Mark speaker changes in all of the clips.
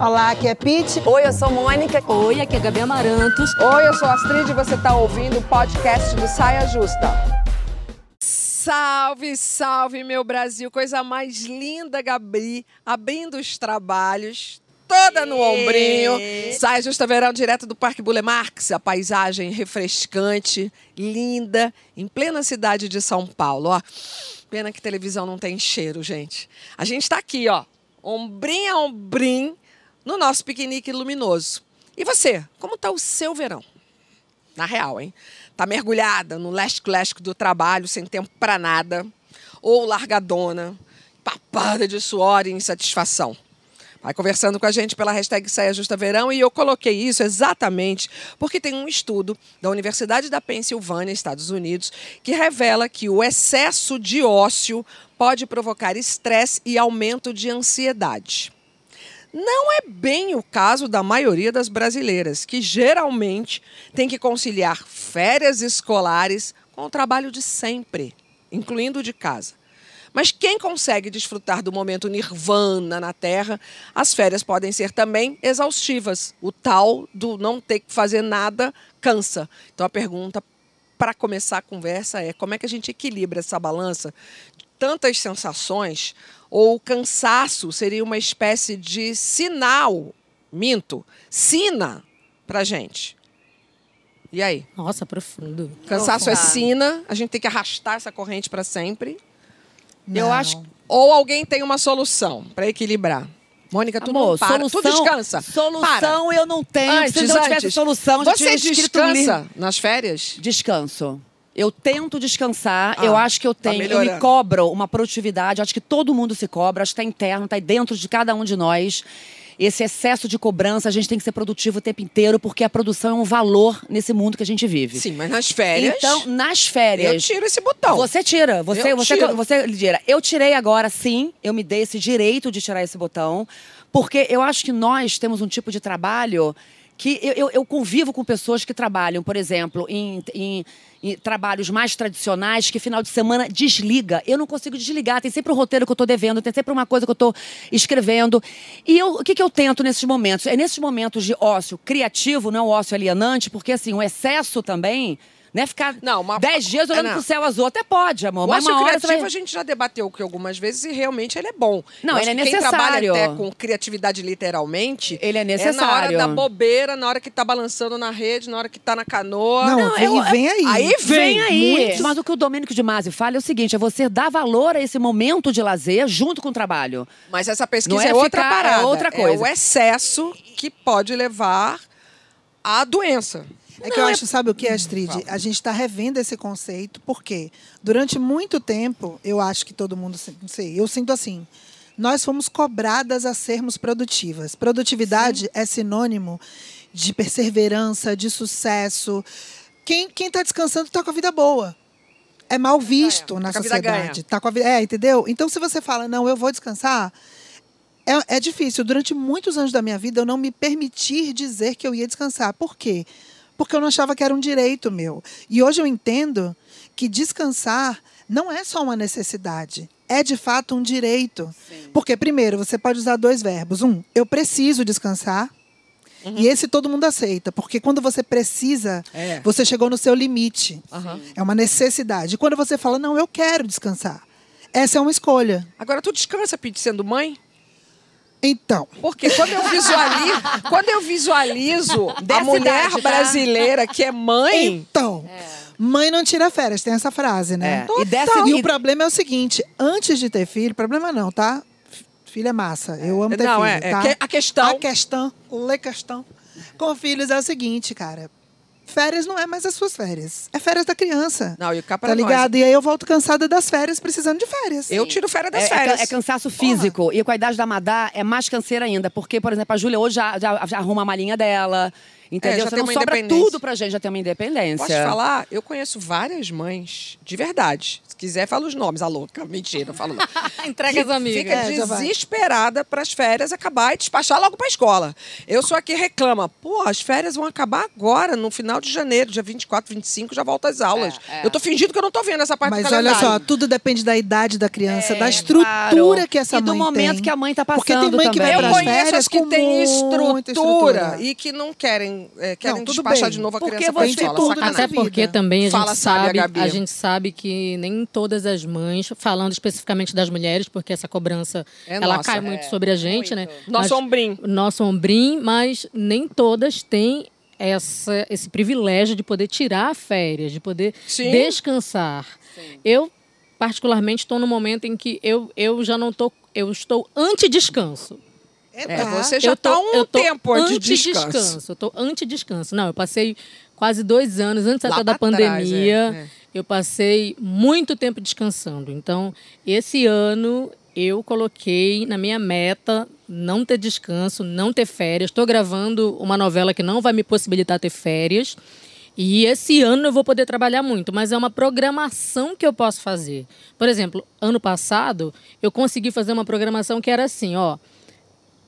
Speaker 1: Olá, aqui é Pete.
Speaker 2: Oi, eu sou Mônica.
Speaker 3: Oi, aqui é Gabi Amarantos.
Speaker 1: Oi, eu sou Astrid e você está ouvindo o podcast do Saia Justa.
Speaker 4: Salve, salve, meu Brasil. Coisa mais linda, Gabi, abrindo os trabalhos, toda no ombrinho. Saia Justa Verão, direto do Parque Bulemarx, a paisagem refrescante, linda, em plena cidade de São Paulo. Ó, pena que televisão não tem cheiro, gente. A gente está aqui, ó, ombrinho a ombrim, no nosso piquenique luminoso. E você, como está o seu verão? Na real, hein? Tá mergulhada no leste-leste do trabalho, sem tempo para nada, ou largadona, papada de suor e insatisfação. Vai conversando com a gente pela hashtag Saia Justa Verão e eu coloquei isso exatamente porque tem um estudo da Universidade da Pensilvânia, Estados Unidos, que revela que o excesso de ócio pode provocar estresse e aumento de ansiedade. Não é bem o caso da maioria das brasileiras, que geralmente tem que conciliar férias escolares com o trabalho de sempre, incluindo de casa. Mas quem consegue desfrutar do momento nirvana na Terra, as férias podem ser também exaustivas. O tal do não ter que fazer nada cansa. Então a pergunta para começar a conversa é como é que a gente equilibra essa balança tantas sensações ou cansaço seria uma espécie de sinal, minto, sina para gente. E aí?
Speaker 3: Nossa, profundo.
Speaker 4: Cansaço é sina, a gente tem que arrastar essa corrente para sempre. Eu
Speaker 1: Não.
Speaker 4: acho. Ou alguém tem uma solução para equilibrar. Mônica, tu
Speaker 2: Amor,
Speaker 4: não para,
Speaker 2: solução,
Speaker 4: tu descansa.
Speaker 2: Solução eu não tenho.
Speaker 4: Antes,
Speaker 2: Se eu tivesse
Speaker 4: antes.
Speaker 2: solução, já
Speaker 4: Você
Speaker 2: um
Speaker 4: descansa nas férias?
Speaker 2: Descanso. Eu tento descansar,
Speaker 4: Ah,
Speaker 2: eu acho que eu
Speaker 4: tá
Speaker 2: tenho, eu me cobro uma produtividade, acho que todo mundo se cobra, acho que está interno, está dentro de cada um de nós. Esse excesso de cobrança, a gente tem que ser produtivo o tempo inteiro, porque a produção é um valor nesse mundo que a gente vive.
Speaker 4: Sim, mas nas férias.
Speaker 2: Então, nas
Speaker 4: eu
Speaker 2: férias.
Speaker 4: tiro esse botão.
Speaker 2: Você tira, você,
Speaker 4: Eu
Speaker 2: você,
Speaker 4: tiro.
Speaker 2: você tira. Eu tirei agora, sim, eu me dei esse direito de tirar esse botão, porque eu acho que nós temos um tipo de trabalho que eu, eu, eu convivo com pessoas que trabalham, por exemplo, em, em- trabalhos mais tradicionais, que final de semana desliga. Eu não consigo desligar, tem sempre um roteiro que eu estou devendo, tem sempre uma coisa que eu estou escrevendo. E eu, o que, que eu tento nesses momentos? É nesses momentos de ócio criativo, não ócio alienante, porque assim, o excesso também. Né, ficar
Speaker 4: Não, uma-
Speaker 2: dez dias olhando
Speaker 4: É, não.
Speaker 2: pro céu azul. Até pode, amor.
Speaker 4: O
Speaker 2: mas uma hora
Speaker 4: criativo
Speaker 2: você
Speaker 4: a gente já debateu aqui algumas vezes e realmente ele é bom.
Speaker 2: Não, ele é
Speaker 4: que Quem trabalha
Speaker 2: necessário.
Speaker 4: até com criatividade literalmente.
Speaker 2: Ele é
Speaker 4: É na hora
Speaker 2: necessário.
Speaker 4: da bobeira, na hora que tá balançando na rede, na hora que tá na canoa.
Speaker 1: Não, vem,
Speaker 2: eu-
Speaker 1: vem aí.
Speaker 4: Aí
Speaker 2: Vem aí.
Speaker 1: Muitos-
Speaker 2: Mas o que o Domênico de Masi fala é o seguinte: é você dar valor a esse momento de lazer junto com o trabalho.
Speaker 4: Mas essa pesquisa
Speaker 2: Não
Speaker 4: é,
Speaker 2: é
Speaker 4: outra
Speaker 2: ficar- é
Speaker 4: parada.
Speaker 2: outra coisa.
Speaker 4: o excesso que pode levar à doença.
Speaker 1: É que eu acho, sabe o que, Astrid? A gente está revendo esse conceito, porque durante muito tempo, eu acho que todo mundo, não sei, eu sinto assim, nós fomos cobradas a sermos produtivas. Produtividade é sinônimo de perseverança, de sucesso. Quem está descansando está com a vida boa. É mal visto na
Speaker 4: tá com a vida
Speaker 1: sociedade.
Speaker 4: ganha.
Speaker 1: Tá com a vida, é, entendeu? Então, se você fala, não, eu vou descansar, é, é difícil. Durante muitos anos da minha vida, eu não me permitir dizer que eu ia descansar. Por quê? Porque eu não achava que era um direito meu. E hoje eu entendo que descansar não é só uma necessidade. É de fato um direito. Porque, primeiro, você pode usar dois verbos. Um, eu preciso descansar. E esse todo mundo aceita. Porque quando você precisa,
Speaker 4: É.
Speaker 1: você chegou no seu limite.
Speaker 4: Aham.
Speaker 1: É uma necessidade. E quando você fala, não, eu quero descansar. Essa é uma escolha.
Speaker 4: Agora, tu descansa, Pete, sendo mãe?
Speaker 1: Então,
Speaker 4: Porque quando eu visualizo, quando eu visualizo a mulher
Speaker 2: idade, tá?
Speaker 4: brasileira que é mãe,
Speaker 1: Então, mãe não tira férias, tem essa frase, né?
Speaker 2: É. E dessa-
Speaker 1: E
Speaker 2: e-
Speaker 1: o problema é o seguinte: antes de ter filho, problema não, tá? Filho é massa. Eu amo ter
Speaker 4: Não,
Speaker 1: filho.
Speaker 4: é- é
Speaker 1: tá?
Speaker 4: que- a questão-
Speaker 1: A questão, le questão com filhos é o seguinte, cara. Férias não é mais as suas férias. É férias da criança.
Speaker 4: Não, e cá pra
Speaker 1: Tá
Speaker 4: nós.
Speaker 1: ligado? E aí eu volto cansada das férias, precisando de férias.
Speaker 4: eu tiro férias das
Speaker 2: É, é ca-
Speaker 4: férias.
Speaker 2: é cansaço físico. E com a idade da Madá é mais canseira ainda. Porque, por exemplo, a Júlia hoje já, já- já arruma a malinha dela. Entendeu?
Speaker 4: já
Speaker 2: Você
Speaker 4: tem
Speaker 2: não
Speaker 4: uma
Speaker 2: sobra tudo pra gente, já tem uma independência.
Speaker 4: Posso te falar? Eu conheço várias mães, de verdade. Se quiser, fala os nomes, a louca. Mentira, não falo não.
Speaker 3: Entrega as amigas.
Speaker 4: Fica
Speaker 1: É, já
Speaker 4: desesperada para as férias acabar e despachar logo para a escola. Eu sou a que reclama. Pô, as férias vão acabar agora, no final de janeiro, dia 24, 25, já volta às aulas.
Speaker 2: É, é.
Speaker 4: Eu tô fingindo que eu não tô vendo essa parte
Speaker 1: Mas
Speaker 4: do
Speaker 1: olha só, tudo depende da idade da criança,
Speaker 2: É,
Speaker 1: da estrutura
Speaker 2: claro.
Speaker 1: que essa
Speaker 2: E do
Speaker 1: mãe
Speaker 2: momento
Speaker 1: tem.
Speaker 2: que a mãe tá
Speaker 1: Porque tem
Speaker 2: passando
Speaker 1: mãe que vai
Speaker 2: também.
Speaker 1: para
Speaker 4: Eu
Speaker 1: as
Speaker 4: conheço
Speaker 1: férias
Speaker 4: as que têm
Speaker 1: muita
Speaker 4: estrutura, e que não querem, é, querem
Speaker 1: Não, tudo
Speaker 4: despachar
Speaker 1: bem.
Speaker 4: de novo a
Speaker 2: Porque
Speaker 4: criança para a
Speaker 2: você
Speaker 4: escola.
Speaker 1: tudo
Speaker 3: Até porque
Speaker 1: vida.
Speaker 3: também a
Speaker 4: Fala,
Speaker 3: gente
Speaker 4: sabe, a
Speaker 3: a gente sabe que nem todas as mães, falando especificamente das mulheres, porque essa cobrança
Speaker 4: É
Speaker 3: ela
Speaker 4: nossa.
Speaker 3: cai muito
Speaker 2: É,
Speaker 3: sobre a gente,
Speaker 2: muito.
Speaker 3: né?
Speaker 4: Nosso
Speaker 3: Mas-
Speaker 4: ombrim.
Speaker 3: nosso ombrim, mas nem todas têm essa, esse privilégio de poder tirar férias, de poder
Speaker 4: Sim.
Speaker 3: descansar. Eu, particularmente, estou no momento em que eu, eu já não estou. Eu estou anti-descanso.
Speaker 4: É,
Speaker 1: tá.
Speaker 4: você já
Speaker 3: eu tô,
Speaker 4: tá um tempo de descanso.
Speaker 3: anti-descanso. Eu tô anti-descanso. Não, eu passei quase dois anos, antes até da
Speaker 4: trás,
Speaker 3: pandemia,
Speaker 4: é, é.
Speaker 3: eu passei muito tempo descansando. Então, esse ano eu coloquei na minha meta não ter descanso, não ter férias. Estou gravando uma novela que não vai me possibilitar ter férias. E esse ano eu vou poder trabalhar muito, mas é uma programação que eu posso fazer. Por exemplo, ano passado eu consegui fazer uma programação que era assim, ó.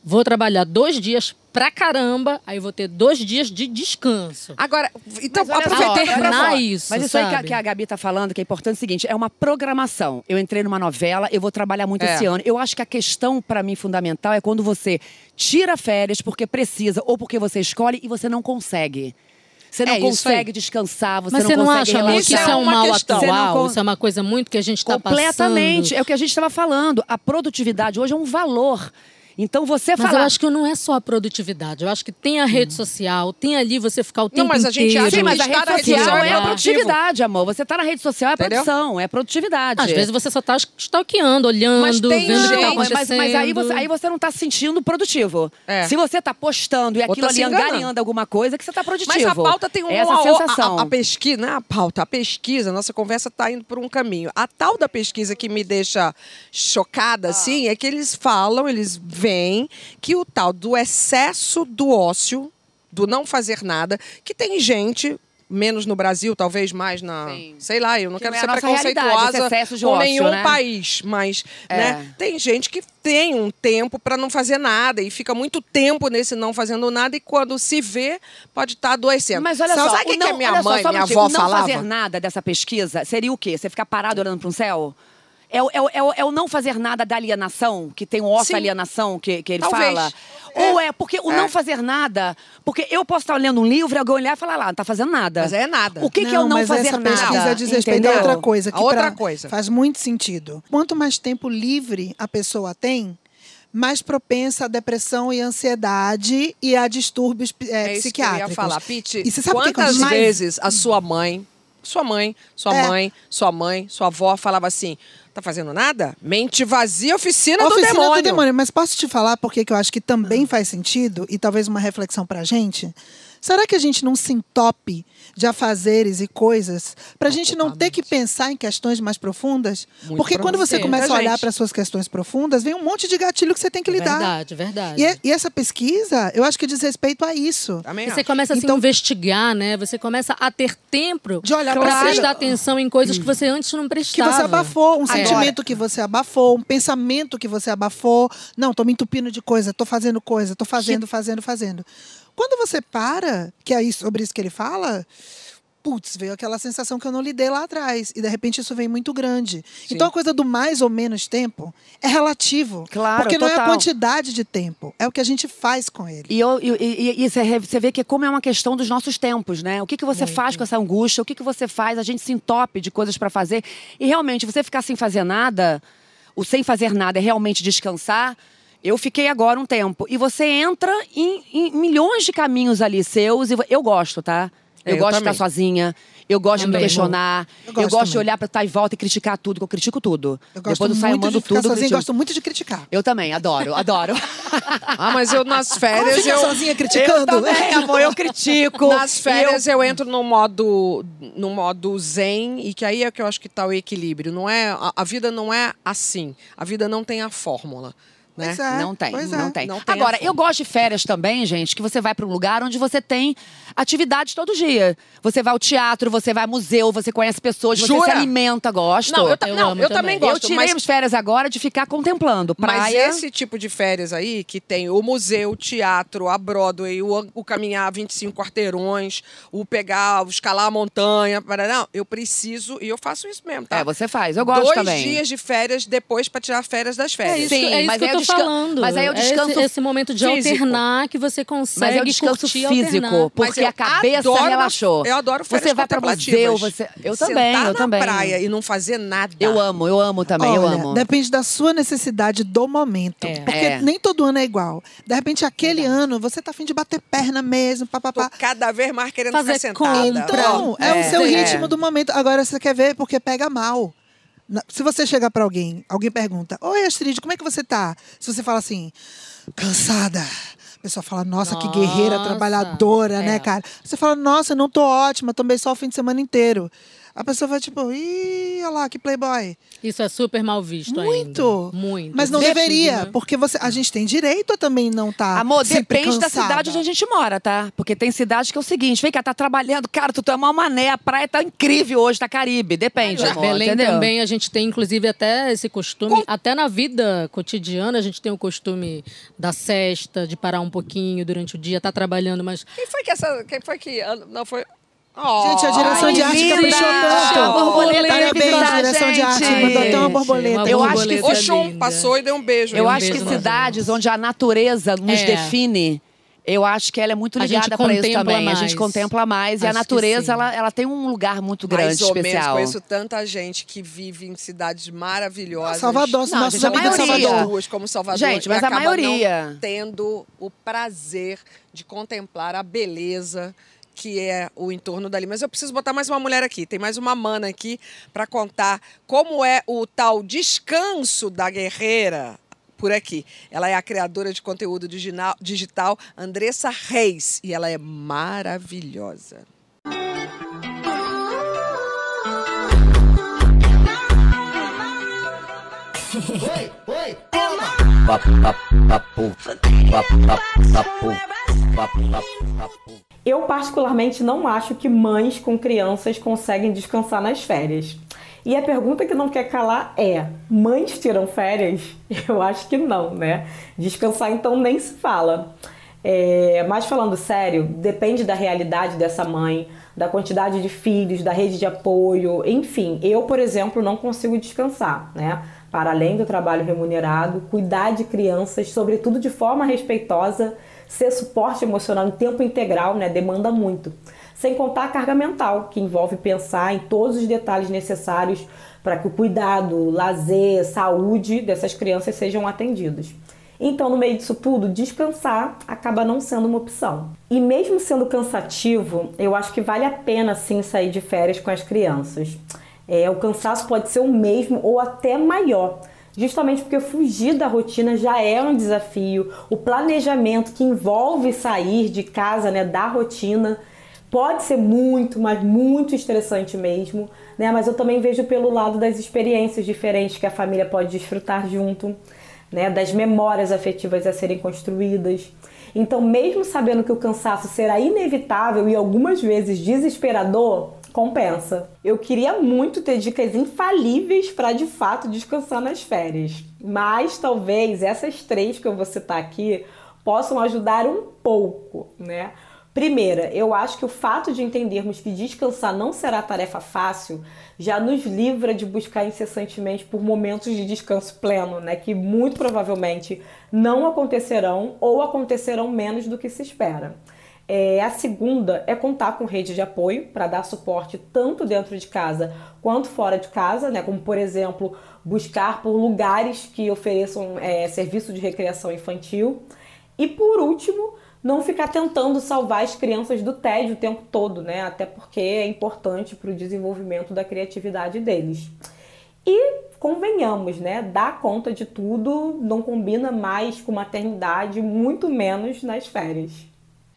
Speaker 3: Vou trabalhar dois dias pra caramba, aí vou ter dois dias de descanso.
Speaker 4: Agora, então, falar.
Speaker 3: isso,
Speaker 2: Mas isso aí que a,
Speaker 3: sabe?
Speaker 2: que a Gabi tá falando, que é importante, é o seguinte: é uma programação. Eu entrei numa novela, eu vou trabalhar muito
Speaker 4: É.
Speaker 2: esse ano. Eu acho que a questão, pra mim, fundamental é quando você tira férias porque precisa ou porque você escolhe e você não consegue. Você não
Speaker 4: É
Speaker 2: consegue descansar, você
Speaker 3: Mas
Speaker 2: não
Speaker 3: você não
Speaker 2: consegue
Speaker 3: acha, que
Speaker 2: relaxar.
Speaker 3: isso é um
Speaker 4: uma
Speaker 3: mal
Speaker 4: questão.
Speaker 2: Você não
Speaker 3: atual?
Speaker 2: con-
Speaker 3: Isso é uma coisa muito que a gente está
Speaker 2: Completamente.
Speaker 3: passando.
Speaker 2: É o que a gente estava falando. A produtividade hoje é um valor. Então você
Speaker 3: Mas
Speaker 2: fala.
Speaker 3: eu acho que não é só a produtividade. Eu acho que tem a rede social, tem ali você ficar o tempo
Speaker 4: Não, mas a gente
Speaker 3: inteiro.
Speaker 4: acha
Speaker 2: Sim, mas a rede
Speaker 4: rede
Speaker 2: social
Speaker 4: social
Speaker 2: é
Speaker 4: é
Speaker 2: a produtividade, amor. Você tá na rede social é
Speaker 4: Entendeu?
Speaker 2: produção, é produtividade.
Speaker 3: Às vezes você só está stalkeando, olhando,
Speaker 4: Mas tem
Speaker 3: vendo o que
Speaker 4: gente-
Speaker 2: Não, mas, mas- mas aí, você, aí você não tá se sentindo produtivo.
Speaker 4: É.
Speaker 2: Se você tá postando e aquilo
Speaker 4: tá
Speaker 2: ali angariando alguma coisa, é que você tá produtivo.
Speaker 4: Mas a pauta tem um,
Speaker 2: Essa
Speaker 4: a- a-
Speaker 2: sensação.
Speaker 4: A, a pesquisa, não é a pauta, a pesquisa, a nossa conversa está indo por um caminho. A tal da pesquisa que me deixa
Speaker 2: Ah.
Speaker 4: chocada, assim, é que eles falam, eles veem que o tal do excesso do ócio, do não fazer nada, que tem gente. Menos no Brasil, talvez mais na.
Speaker 2: Sim.
Speaker 4: Sei lá, eu não
Speaker 2: Que
Speaker 4: quero
Speaker 2: não é
Speaker 4: ser preconceituosa com
Speaker 2: ócio,
Speaker 4: nenhum
Speaker 2: né?
Speaker 4: país, mas
Speaker 2: É.
Speaker 4: né, tem gente que tem um tempo para não fazer nada e fica muito tempo nesse não fazendo nada e quando se vê pode estar adoecendo.
Speaker 2: Mas olha
Speaker 4: Sabe
Speaker 2: só,
Speaker 4: o que,
Speaker 2: o
Speaker 4: que a
Speaker 2: não-
Speaker 4: minha mãe,
Speaker 2: só
Speaker 4: minha avó
Speaker 2: o não
Speaker 4: falava?
Speaker 2: fazer nada dessa pesquisa seria o quê? Você ficar parado olhando para um céu? É, o- é, o- é, o- é o não fazer nada da alienação, que tem o osso alienação que, que ele
Speaker 4: Talvez.
Speaker 2: fala?
Speaker 4: É.
Speaker 2: Ou é porque o
Speaker 4: É.
Speaker 2: não fazer nada. Porque eu posso estar lendo um livro, alguém olhar e falar lá, não tá fazendo nada.
Speaker 4: Mas é nada.
Speaker 2: O que, que é o não
Speaker 1: mas
Speaker 2: fazer
Speaker 1: essa
Speaker 2: nada?
Speaker 1: pesquisa diz respeito a
Speaker 2: entendeu?
Speaker 1: outra coisa. Que
Speaker 4: A outra
Speaker 1: pra-
Speaker 4: coisa.
Speaker 1: Faz muito sentido. Quanto mais tempo livre a pessoa tem, mais propensa a depressão e ansiedade e a distúrbios é,
Speaker 4: É isso que eu
Speaker 1: psiquiátricos.
Speaker 4: ia falar. Pete,
Speaker 1: E você sabe o que
Speaker 4: quantas
Speaker 1: que eu-
Speaker 4: vezes a sua mãe, sua mãe, sua
Speaker 1: É.
Speaker 4: mãe, sua mãe, sua avó falava assim, tá fazendo nada? Mente vazia, oficina,
Speaker 1: Oficina
Speaker 4: do demônio.
Speaker 1: do demônio. Mas posso te falar porque que eu acho que também faz sentido e talvez uma reflexão pra gente? Será que a gente não se entope de afazeres e coisas pra gente não ter que pensar em questões mais profundas?
Speaker 4: Muito
Speaker 1: porque quando você começa a olhar para suas questões profundas, vem um monte de gatilho que você tem que lidar.
Speaker 3: Verdade, verdade.
Speaker 1: E, é- e essa pesquisa, eu acho que diz respeito a isso.
Speaker 4: Também
Speaker 3: você
Speaker 4: acho.
Speaker 3: começa a se
Speaker 1: Então-
Speaker 3: investigar, né? Você começa a ter tempo
Speaker 1: De olhar pra
Speaker 3: para
Speaker 1: si.
Speaker 3: prestar atenção em coisas que você antes não
Speaker 1: Que
Speaker 3: prestava.
Speaker 1: você abafou, um
Speaker 3: É.
Speaker 1: sentimento que você abafou, um pensamento que você abafou. Não, tô me entupindo de coisa, tô fazendo coisa, tô fazendo, fazendo, fazendo. Quando você para, que é sobre isso que ele fala, putz, veio aquela sensação que eu não lidei lá atrás. E de repente isso vem muito grande. Então a coisa do mais ou menos tempo é relativo.
Speaker 2: Claro,
Speaker 1: Porque não é a
Speaker 2: total.
Speaker 1: quantidade de tempo, é o que a gente faz com ele.
Speaker 2: E, eu- e- e- e você vê que como é uma questão dos nossos tempos, né? O que, que você faz com essa angústia? O que, que você faz? A gente se entope de coisas para fazer. E realmente, você ficar sem fazer nada, o sem fazer nada é realmente descansar. Eu fiquei agora um tempo. E você entra em, em milhões de caminhos ali seus. E eu gosto, tá? Eu,
Speaker 4: É, eu
Speaker 2: gosto de
Speaker 4: também.
Speaker 2: estar sozinha. Eu gosto de me
Speaker 3: Também.
Speaker 2: questionar.
Speaker 1: Eu
Speaker 2: Eu
Speaker 1: gosto
Speaker 2: gosto, de
Speaker 1: também.
Speaker 2: olhar pra estar em volta e criticar tudo, que eu critico tudo.
Speaker 1: Eu gosto
Speaker 2: Depois eu saio amando
Speaker 1: de ficar
Speaker 2: tudo.
Speaker 1: sozinha,
Speaker 2: critico.
Speaker 1: gosto muito de criticar.
Speaker 2: Eu também, adoro, adoro.
Speaker 4: Ah, mas eu nas férias eu
Speaker 1: sozinha criticando?
Speaker 2: Eu também, amor, eu critico.
Speaker 4: nas férias eu... entro no modo no modo zen e que aí é que eu acho que tá o equilíbrio, não é a, a vida não é assim. A vida não tem a fórmula. Né?
Speaker 1: Pois é,
Speaker 2: Não tem,
Speaker 1: pois é.
Speaker 2: não tem.
Speaker 4: Não tem
Speaker 2: Agora, eu gosto de férias também, gente, que você vai para um lugar onde você tem atividades todo dia. Você vai ao teatro, você vai ao museu, você conhece pessoas, você
Speaker 4: Jura?
Speaker 2: se alimenta, gosto.
Speaker 4: Não, eu, ta-
Speaker 3: Eu
Speaker 4: não,
Speaker 3: amo
Speaker 4: eu também
Speaker 3: também.
Speaker 2: Eu
Speaker 4: gosto,
Speaker 2: tirei
Speaker 4: mas
Speaker 2: as férias agora de ficar contemplando
Speaker 4: Mas
Speaker 2: praia.
Speaker 4: esse tipo de férias aí, que tem o museu, o teatro, a Broadway, o, o caminhar 25 quarteirões, o pegar, o escalar a montanha, para não, eu preciso, e eu faço isso mesmo, tá?
Speaker 2: É, você faz. Eu gosto
Speaker 4: Dois
Speaker 2: também.
Speaker 4: dias de férias depois para tirar férias das
Speaker 3: É
Speaker 4: férias.
Speaker 3: isso,
Speaker 2: Sim,
Speaker 3: é isso
Speaker 2: mas
Speaker 3: que eu
Speaker 2: é
Speaker 3: tô falando.
Speaker 2: mas aí é o descanso
Speaker 3: esse, esse momento de
Speaker 4: físico.
Speaker 3: alternar que você consegue
Speaker 2: Mas é o descanso físico,
Speaker 3: alternar.
Speaker 2: porque
Speaker 4: eu
Speaker 2: a cabeça
Speaker 4: adoro
Speaker 2: relaxou.
Speaker 4: eu adoro férias
Speaker 2: Você vai para
Speaker 4: contemplativas.
Speaker 2: museu, você... Eu
Speaker 4: Sentar
Speaker 2: também, eu
Speaker 4: na
Speaker 2: também.
Speaker 4: praia e não fazer nada.
Speaker 2: Eu amo, eu amo também, eu
Speaker 1: Olha,
Speaker 2: amo.
Speaker 1: Depende da sua necessidade do momento.
Speaker 3: É.
Speaker 1: Porque
Speaker 2: É.
Speaker 1: nem todo ano é igual. De repente, aquele ano, você tá afim de bater perna mesmo,
Speaker 4: Tô
Speaker 1: papapá.
Speaker 4: cada vez mais querendo
Speaker 3: Fazer
Speaker 4: ficar sentada.
Speaker 3: compra.
Speaker 1: Então, é,
Speaker 2: É,
Speaker 1: o seu
Speaker 2: é.
Speaker 1: ritmo do momento. Agora, você quer ver porque pega mal. Se você chegar pra alguém, alguém pergunta: Oi, Astrid, como é que você tá? Se você fala assim, cansada. A pessoa fala, nossa, que guerreira,
Speaker 3: Nossa,
Speaker 1: trabalhadora, né,
Speaker 3: é.
Speaker 1: cara? Você fala, nossa, não tô ótima, tomei só o fim de semana inteiro. A pessoa vai tipo, ih, olha lá, que playboy.
Speaker 3: Isso é super mal visto
Speaker 1: Muito.
Speaker 3: ainda. Muito.
Speaker 1: Mas não
Speaker 3: Define,
Speaker 1: deveria,
Speaker 3: né?
Speaker 1: porque você, a gente tem direito a também não estar.
Speaker 2: Amor,
Speaker 1: sempre
Speaker 2: depende da
Speaker 1: cansada.
Speaker 2: cidade onde a gente mora, tá? Porque tem cidade que é o seguinte, vem cá, tá trabalhando, cara, tu é uma mané, a praia tá incrível hoje, tá Caribe, depende, amor,
Speaker 3: Belém
Speaker 2: entendeu?
Speaker 3: também, a gente tem inclusive até esse costume, até na vida cotidiana a gente tem o costume da cesta, de parar um pouquinho durante o dia, tá trabalhando, mas
Speaker 4: Quem foi que essa. Quem foi que. Não foi.
Speaker 1: Gente, a direção
Speaker 2: Ai,
Speaker 1: de arte
Speaker 2: linda!
Speaker 1: caprichou tanto.
Speaker 2: A borboleta
Speaker 1: Parabéns,
Speaker 2: a
Speaker 1: direção de arte.
Speaker 2: gente.
Speaker 1: Mandou até uma borboleta.
Speaker 3: Uma
Speaker 2: Eu acho que
Speaker 3: borboleta
Speaker 4: O Xum
Speaker 3: linda.
Speaker 4: passou e deu um beijo.
Speaker 2: Eu
Speaker 3: um
Speaker 2: acho que
Speaker 3: beijo na
Speaker 2: cidades onde a natureza nos
Speaker 3: É.
Speaker 2: define, eu acho que ela é muito
Speaker 3: A gente
Speaker 2: ligada para isso também. A
Speaker 3: mais.
Speaker 2: gente contempla mais. e a
Speaker 3: Acho que
Speaker 2: natureza, ela, ela tem um lugar muito grande,
Speaker 4: Mais ou menos,
Speaker 2: especial.
Speaker 4: conheço tanta gente que vive em cidades maravilhosas.
Speaker 1: Salvador,
Speaker 2: Não,
Speaker 1: nossos
Speaker 2: gente, a
Speaker 1: amigos de. Salvador.
Speaker 4: Ruas como Salvador.
Speaker 2: Gente, mas a maioria-
Speaker 4: tendo o prazer de contemplar a beleza que é o entorno dali. Mas eu preciso botar mais uma mulher aqui. Tem mais uma mana aqui para contar como é o tal descanso da guerreira por aqui. Ela é a criadora de conteúdo digital, digital Andressa Reis e ela é maravilhosa.
Speaker 5: Eu, particularmente, não acho que mães com crianças conseguem descansar nas férias. E a pergunta que não quer calar é: mães tiram férias? Eu acho que não, né? Descansar, então, nem se fala. É, mas falando sério, depende da realidade dessa mãe, da quantidade de filhos, da rede de apoio, enfim. Eu, por exemplo, não consigo descansar, né? Para além do trabalho remunerado, cuidar de crianças, sobretudo de forma respeitosa, ser suporte emocional em tempo integral, né? Demanda muito. Sem contar a carga mental, que envolve pensar em todos os detalhes necessários para que o cuidado, lazer, saúde dessas crianças sejam atendidos. Então, no meio disso tudo, descansar acaba não sendo uma opção. E mesmo sendo cansativo, eu acho que vale a pena sim sair de férias com as crianças. É, o cansaço pode ser o mesmo ou até maior, justamente porque fugir da rotina já é um desafio. O planejamento que envolve sair de casa, né, da rotina, pode ser muito, mas muito estressante mesmo, né? Mas eu também vejo pelo lado das experiências diferentes que a família pode desfrutar junto né, das memórias afetivas a serem construídas. Então, mesmo sabendo que o cansaço será inevitável e algumas vezes desesperador, compensa. Eu queria muito ter dicas infalíveis para de fato descansar nas férias, mas talvez essas três que eu vou citar aqui possam ajudar um pouco, né? Primeira, eu acho que o fato de entendermos que descansar não será tarefa fácil já nos livra de buscar incessantemente por momentos de descanso pleno, né? Que muito provavelmente não acontecerão ou acontecerão menos do que se espera. É, a segunda é contar com rede de apoio para dar suporte tanto dentro de casa quanto fora de casa, né? Como por exemplo buscar por lugares que ofereçam é, serviço de recreação infantil. E por último, não ficar tentando salvar as crianças do tédio o tempo todo, né? Até porque é importante para o desenvolvimento da criatividade deles. E convenhamos, né? Dar conta de tudo não combina mais com maternidade, muito menos nas férias.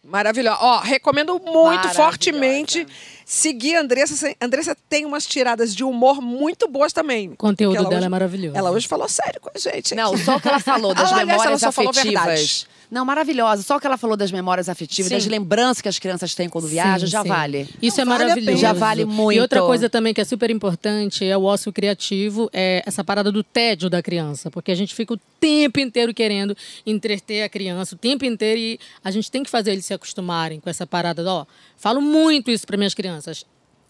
Speaker 4: Maravilhosa. Ó, recomendo muito fortemente seguir a Andressa. Andressa tem umas tiradas de humor muito boas também.
Speaker 3: O conteúdo dela
Speaker 4: hoje-
Speaker 3: é maravilhoso.
Speaker 4: Ela hoje falou sério com a gente.
Speaker 2: Não, só o que ela falou das
Speaker 4: aliás,
Speaker 2: memórias
Speaker 4: ela só falou
Speaker 2: afetivas.
Speaker 4: verdade.
Speaker 2: Não, maravilhosa. Só o que ela falou das memórias afetivas,
Speaker 4: Sim.
Speaker 2: das lembranças que as crianças têm quando viajam,
Speaker 3: Sim,
Speaker 2: já
Speaker 3: sim.
Speaker 2: vale.
Speaker 3: Isso
Speaker 1: Não,
Speaker 3: é
Speaker 1: vale
Speaker 3: maravilhoso.
Speaker 2: Já vale muito.
Speaker 3: E outra coisa também que é super importante é o ócio criativo, é essa parada do tédio da criança. Porque a gente fica o tempo inteiro querendo entreter a criança, o tempo inteiro, e a gente tem que fazer eles se acostumarem com essa parada. Ó, falo muito isso para minhas crianças.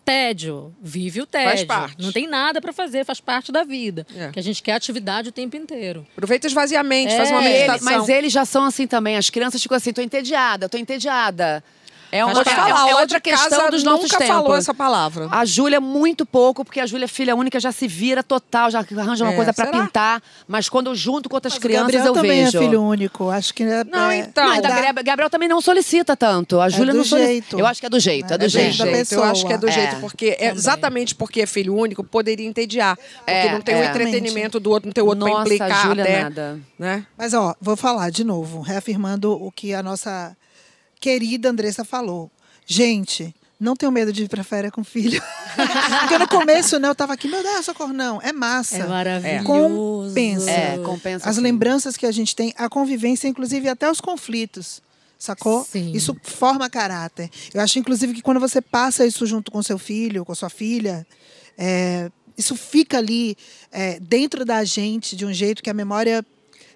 Speaker 3: Tédio, vive o tédio.
Speaker 4: Faz parte.
Speaker 3: Não tem nada para fazer, faz parte da vida.
Speaker 4: É.
Speaker 3: Que a gente quer atividade o tempo inteiro.
Speaker 4: Aproveita o esvaziamento,
Speaker 3: É,
Speaker 4: faz uma
Speaker 2: ele-
Speaker 4: meditação.
Speaker 2: mas eles já são assim também. As crianças ficam assim, tô entediada, tô entediada. É, uma, é-
Speaker 4: falar,
Speaker 2: é,
Speaker 4: lá
Speaker 2: outra questão dos nossos
Speaker 4: nunca
Speaker 2: tempos.
Speaker 4: falou essa palavra.
Speaker 2: A Júlia, muito pouco, porque a Júlia, filha única, já se vira total, já arranja uma
Speaker 4: É,
Speaker 2: coisa pra
Speaker 4: será?
Speaker 2: pintar. Mas quando eu junto com outras
Speaker 1: Mas
Speaker 2: crianças,
Speaker 1: Gabriel
Speaker 2: eu
Speaker 1: também
Speaker 2: vejo.
Speaker 1: é filho único. Acho que é,
Speaker 4: Não,
Speaker 1: é-
Speaker 4: então.
Speaker 2: Não, ainda
Speaker 1: dá-
Speaker 2: Gabriel, também não solicita tanto. A Júlia
Speaker 1: do
Speaker 2: não solicita.
Speaker 1: jeito.
Speaker 2: Eu acho que é do jeito, é,
Speaker 1: É
Speaker 2: do jeito.
Speaker 1: jeito da pessoa.
Speaker 4: Eu acho que é do
Speaker 2: É.
Speaker 4: jeito, porque é exatamente porque é filho único, poderia entediar. Porque
Speaker 2: É,
Speaker 4: não tem o
Speaker 2: é.
Speaker 4: entretenimento do outro, não tem o outro
Speaker 2: Nossa,
Speaker 4: pra implicar
Speaker 2: a Júlia
Speaker 4: até.
Speaker 2: nada.
Speaker 4: Né?
Speaker 1: Mas, ó, vou falar de novo, reafirmando o que a nossa querida Andressa falou. Gente, não tenho medo de ir pra férias com filho. Porque no começo, né, eu tava aqui, meu Deus, socorro, não. É massa.
Speaker 3: É maravilhoso.
Speaker 1: Compensa.
Speaker 2: É, compensa.
Speaker 1: As
Speaker 2: sim.
Speaker 1: lembranças que a gente tem, a convivência, inclusive até os conflitos. Sacou?
Speaker 3: Sim.
Speaker 1: Isso forma caráter. Eu acho, inclusive, que quando você passa isso junto com seu filho, com sua filha, é, isso fica ali é, dentro da gente de um jeito que a memória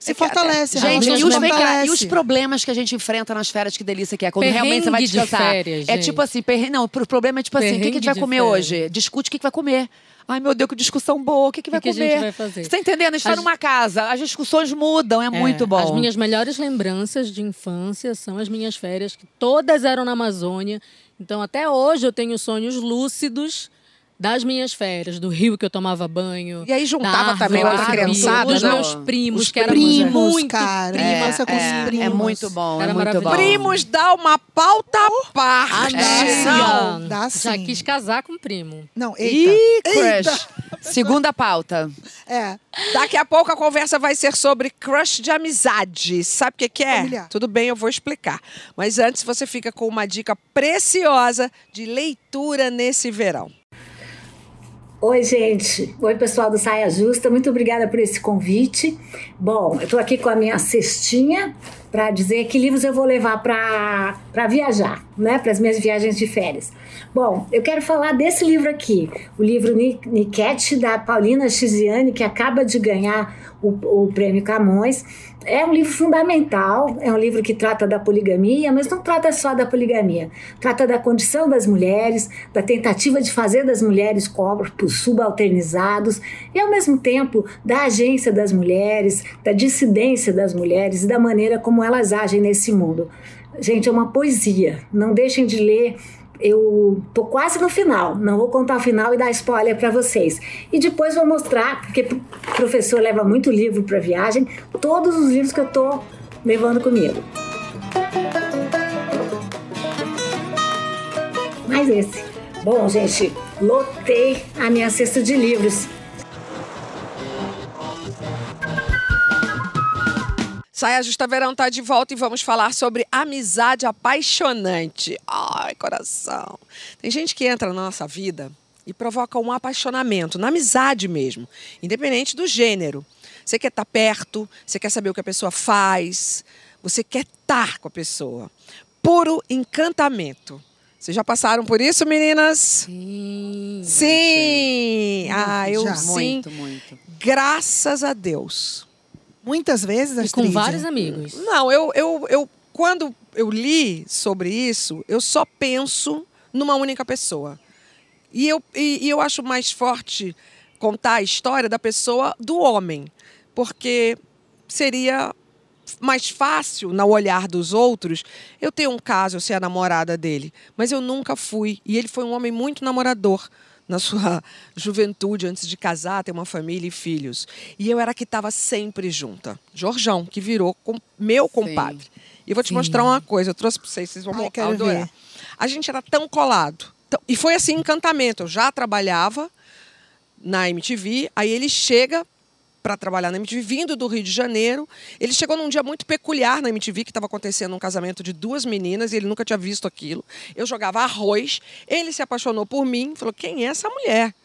Speaker 1: se
Speaker 4: É que até-
Speaker 1: fortalece. a
Speaker 2: Gente, e os, cá, e
Speaker 1: fortalece.
Speaker 2: os problemas que a gente enfrenta nas férias, que delícia que é. Quando
Speaker 3: Perrengue
Speaker 2: realmente você vai
Speaker 3: de
Speaker 2: descansar.
Speaker 3: férias,
Speaker 2: é tipo assim, perrengue, não, o problema é tipo assim, o que, que a gente vai
Speaker 3: de
Speaker 2: comer
Speaker 3: férias.
Speaker 2: hoje? Discute o que, que vai comer. Ai, meu Deus, que discussão boa. O que, que vai
Speaker 3: que a
Speaker 2: comer?
Speaker 3: gente vai fazer?
Speaker 2: Você tá entendendo? A gente tá
Speaker 3: As-
Speaker 2: numa casa, as discussões mudam, é,
Speaker 3: É,
Speaker 2: muito bom.
Speaker 3: As minhas melhores lembranças de infância são as minhas férias, que todas eram na Amazônia. Então, até hoje, eu tenho sonhos lúcidos das minhas férias, do rio que eu tomava banho.
Speaker 4: E aí juntava
Speaker 3: da
Speaker 4: também
Speaker 3: árvore,
Speaker 4: outra criançada,
Speaker 3: Os
Speaker 4: né?
Speaker 3: meus primos,
Speaker 1: Os
Speaker 3: que eram
Speaker 1: primos,
Speaker 3: muito
Speaker 1: cara.
Speaker 3: primos.
Speaker 1: Infância com os
Speaker 2: é,
Speaker 1: primos.
Speaker 2: é muito bom,
Speaker 3: Era
Speaker 2: é muito bom.
Speaker 4: Primos dá uma pauta à parte.
Speaker 1: É.
Speaker 4: Não.
Speaker 1: Dá
Speaker 3: Já
Speaker 1: sim.
Speaker 3: quis casar com o primo.
Speaker 1: Não, eita.
Speaker 2: Ih, crush. Segunda pauta.
Speaker 1: É.
Speaker 4: Daqui a pouco a conversa vai ser sobre crush de amizade. Sabe o que, que é?
Speaker 1: Familiar.
Speaker 4: Tudo bem, eu vou explicar. Mas antes você fica com uma dica preciosa de leitura nesse verão.
Speaker 6: Oi, gente. Oi, pessoal do Saia Justa. Muito obrigada por esse convite. Bom, eu estou aqui com a minha cestinha para dizer que livros eu vou levar para viajar, né? Para as minhas viagens de férias. Bom, eu quero falar desse livro aqui, o livro Ni- Niket, da Paulina Chiziane, que acaba de ganhar o, o prêmio Camões. É um livro fundamental, é um livro que trata da poligamia, mas não trata só da poligamia. Trata da condição das mulheres, da tentativa de fazer das mulheres corpos subalternizados e, ao mesmo tempo, da agência das mulheres, da dissidência das mulheres e da maneira como elas agem nesse mundo. Gente, é uma poesia. Não deixem de ler. Eu tô quase no final, não vou contar o final e dar spoiler para vocês. E depois vou mostrar, porque o professor leva muito livro para viagem, todos os livros que eu tô levando comigo. Mais esse. Bom, gente, lotei a minha cesta de livros.
Speaker 4: Saia Justa Verão tá de volta e vamos falar sobre amizade apaixonante. Ai, coração. Tem gente que entra na nossa vida e provoca um apaixonamento, na amizade mesmo, independente do gênero. Você quer estar perto, você quer saber o que a pessoa faz, você quer estar com a pessoa. Puro encantamento. Vocês já passaram por isso, meninas?
Speaker 3: Sim.
Speaker 4: Sim! Ah, eu
Speaker 1: Já.
Speaker 4: sim.
Speaker 2: Muito, muito.
Speaker 4: Graças a Deus.
Speaker 1: Muitas vezes,
Speaker 3: E com
Speaker 1: Astrid,
Speaker 3: vários amigos.
Speaker 4: Não, eu, eu, eu quando eu li sobre isso, eu só penso numa única pessoa. E eu, e, e eu acho mais forte contar a história da pessoa do homem, porque seria mais fácil, no olhar dos outros, eu ter um caso, eu ser a namorada dele. Mas eu nunca fui. E ele foi um homem muito namorador na sua juventude, antes de casar, ter uma família e filhos. E eu era a que estava sempre junta. Jorjão, que virou com meu compadre. E eu vou te
Speaker 3: Sim.
Speaker 4: mostrar uma coisa, eu trouxe para vocês, vocês vão
Speaker 1: Ai,
Speaker 4: adorar.
Speaker 1: ver.
Speaker 4: A gente era tão colado. tão- E foi assim, encantamento. Eu já trabalhava na MTV, aí ele chega para trabalhar na MTV, vindo do Rio de Janeiro. Ele chegou num dia muito peculiar na MTV, que estava acontecendo um casamento de duas meninas e ele nunca tinha visto aquilo. Eu jogava arroz, ele se apaixonou por mim, falou: quem é essa mulher?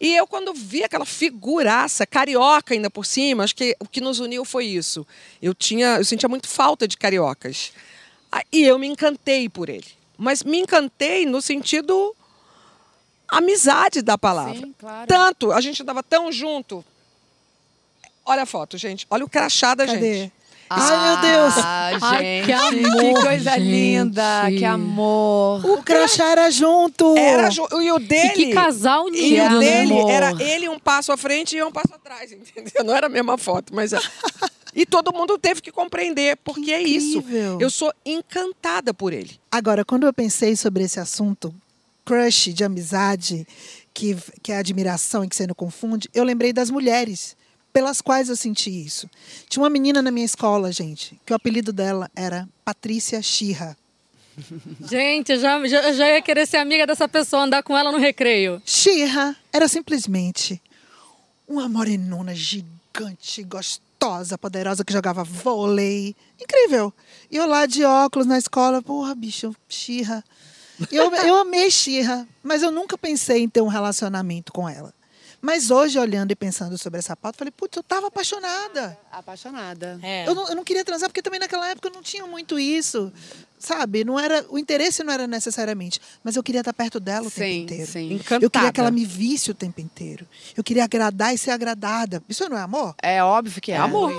Speaker 4: E eu, quando vi aquela figuraça, carioca ainda por cima, acho que o que nos uniu foi isso. Eu tinha, eu sentia muito falta de cariocas. Ah, E eu me encantei por ele. Mas me encantei no sentido amizade da palavra.
Speaker 2: Sim, claro.
Speaker 4: Tanto, a gente andava tão junto. Olha a foto, gente. Olha o crachá da
Speaker 1: Cadê?
Speaker 4: gente.
Speaker 1: Ai, meu Deus.
Speaker 2: Ah,
Speaker 3: Ai,
Speaker 2: gente,
Speaker 3: que amor,
Speaker 2: coisa
Speaker 3: gente.
Speaker 2: linda, que amor.
Speaker 1: O crachá era junto.
Speaker 4: Era ju- e o dele.
Speaker 3: E que casal
Speaker 4: E
Speaker 3: lindo,
Speaker 4: o
Speaker 3: né,
Speaker 4: dele
Speaker 3: amor?
Speaker 4: era ele um passo à frente e eu um passo atrás, entendeu? Não era a mesma foto, mas. é. E todo mundo teve que compreender, porque é isso.
Speaker 1: Incrível.
Speaker 4: Eu sou encantada por ele.
Speaker 1: Agora, quando eu pensei sobre esse assunto, crush de amizade, que, que é admiração e que você não confunde, eu lembrei das mulheres pelas quais eu senti isso. Tinha uma menina na minha escola, gente, que o apelido dela era Patrícia Xirra.
Speaker 3: Gente, eu já, já, já ia querer ser amiga dessa pessoa, andar com ela no recreio.
Speaker 1: Xirra era simplesmente uma morenona gigante, gostosa, poderosa, que jogava vôlei. Incrível. E eu lá de óculos na escola, porra, bicho, Xirra. Eu, eu amei Xirra, mas eu nunca pensei em ter um relacionamento com ela. Mas hoje, olhando e pensando sobre essa pauta, eu falei, putz, eu tava apaixonada.
Speaker 2: Apaixonada.
Speaker 3: É.
Speaker 1: Eu não, eu não queria transar, porque também naquela época eu não tinha muito isso. Sabe? Não era, o interesse não era necessariamente. Mas eu queria estar perto dela o tempo
Speaker 2: Sim,
Speaker 1: inteiro.
Speaker 2: sim.
Speaker 4: Encantada.
Speaker 1: Eu queria que ela me visse o tempo inteiro. Eu queria agradar e ser agradada. Isso não é amor?
Speaker 2: É óbvio que é.
Speaker 4: Amor.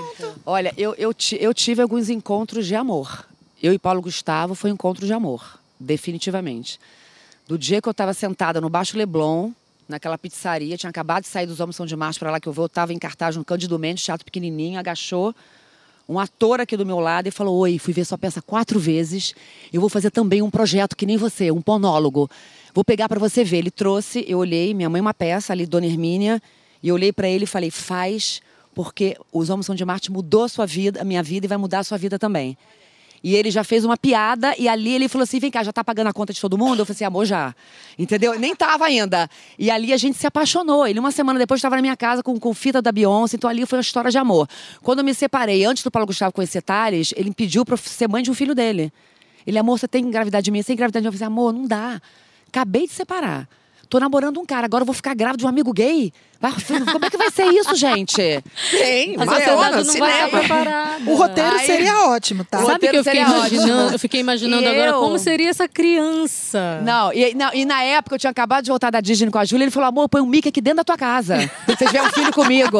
Speaker 2: Olha, eu, eu, eu tive alguns encontros de amor. Eu e Paulo Gustavo foi um encontro de amor, definitivamente. Do dia que eu estava sentada no Baixo Leblon, naquela pizzaria, tinha acabado de sair dos Homens São de Março para lá que eu vou, eu estava em cartaz no Cândido Mendes, teatro pequenininho, agachou um ator aqui do meu lado e falou: Oi, fui ver sua peça quatro vezes. Eu vou fazer também um projeto que nem você, um monólogo. Vou pegar para você ver. Ele trouxe, eu olhei, minha mãe uma peça ali, Dona Hermínia, e eu olhei para ele e falei: Faz, porque Os Homens São de Marte mudou a sua vida, a minha vida e vai mudar a sua vida também. E ele já fez uma piada e ali ele falou assim: vem cá, já tá pagando a conta de todo mundo? Eu falei assim: amor, já. Entendeu? Nem tava ainda. E ali a gente se apaixonou. Ele, uma semana depois, estava na minha casa com, com fita da Beyoncé. Então ali foi uma história de amor. Quando eu me separei, antes do Paulo Gustavo conhecer Thales, ele me pediu pra ser mãe de um filho dele. Ele, amor, você tem gravidade de mim? Você tem gravidade de mim? Eu falei assim: amor, não dá. Acabei de separar. Tô namorando um cara, agora eu vou ficar grávida de um amigo gay? Vai- Como é que vai ser isso, gente?
Speaker 4: Tem,
Speaker 3: sociedade não vai estar
Speaker 4: cinema.
Speaker 3: preparada.
Speaker 1: O roteiro
Speaker 2: Ai.
Speaker 1: seria ótimo, tá?
Speaker 2: O
Speaker 3: Sabe o que eu fiquei
Speaker 2: ótimo.
Speaker 3: imaginando? Eu fiquei imaginando
Speaker 2: E
Speaker 3: agora
Speaker 2: eu?
Speaker 3: como seria essa criança.
Speaker 2: Não e, não, e na época eu tinha acabado de voltar da Disney com a Júlia, ele falou: amor, põe um Mickey aqui dentro da tua casa. Pra você tiver um filho comigo.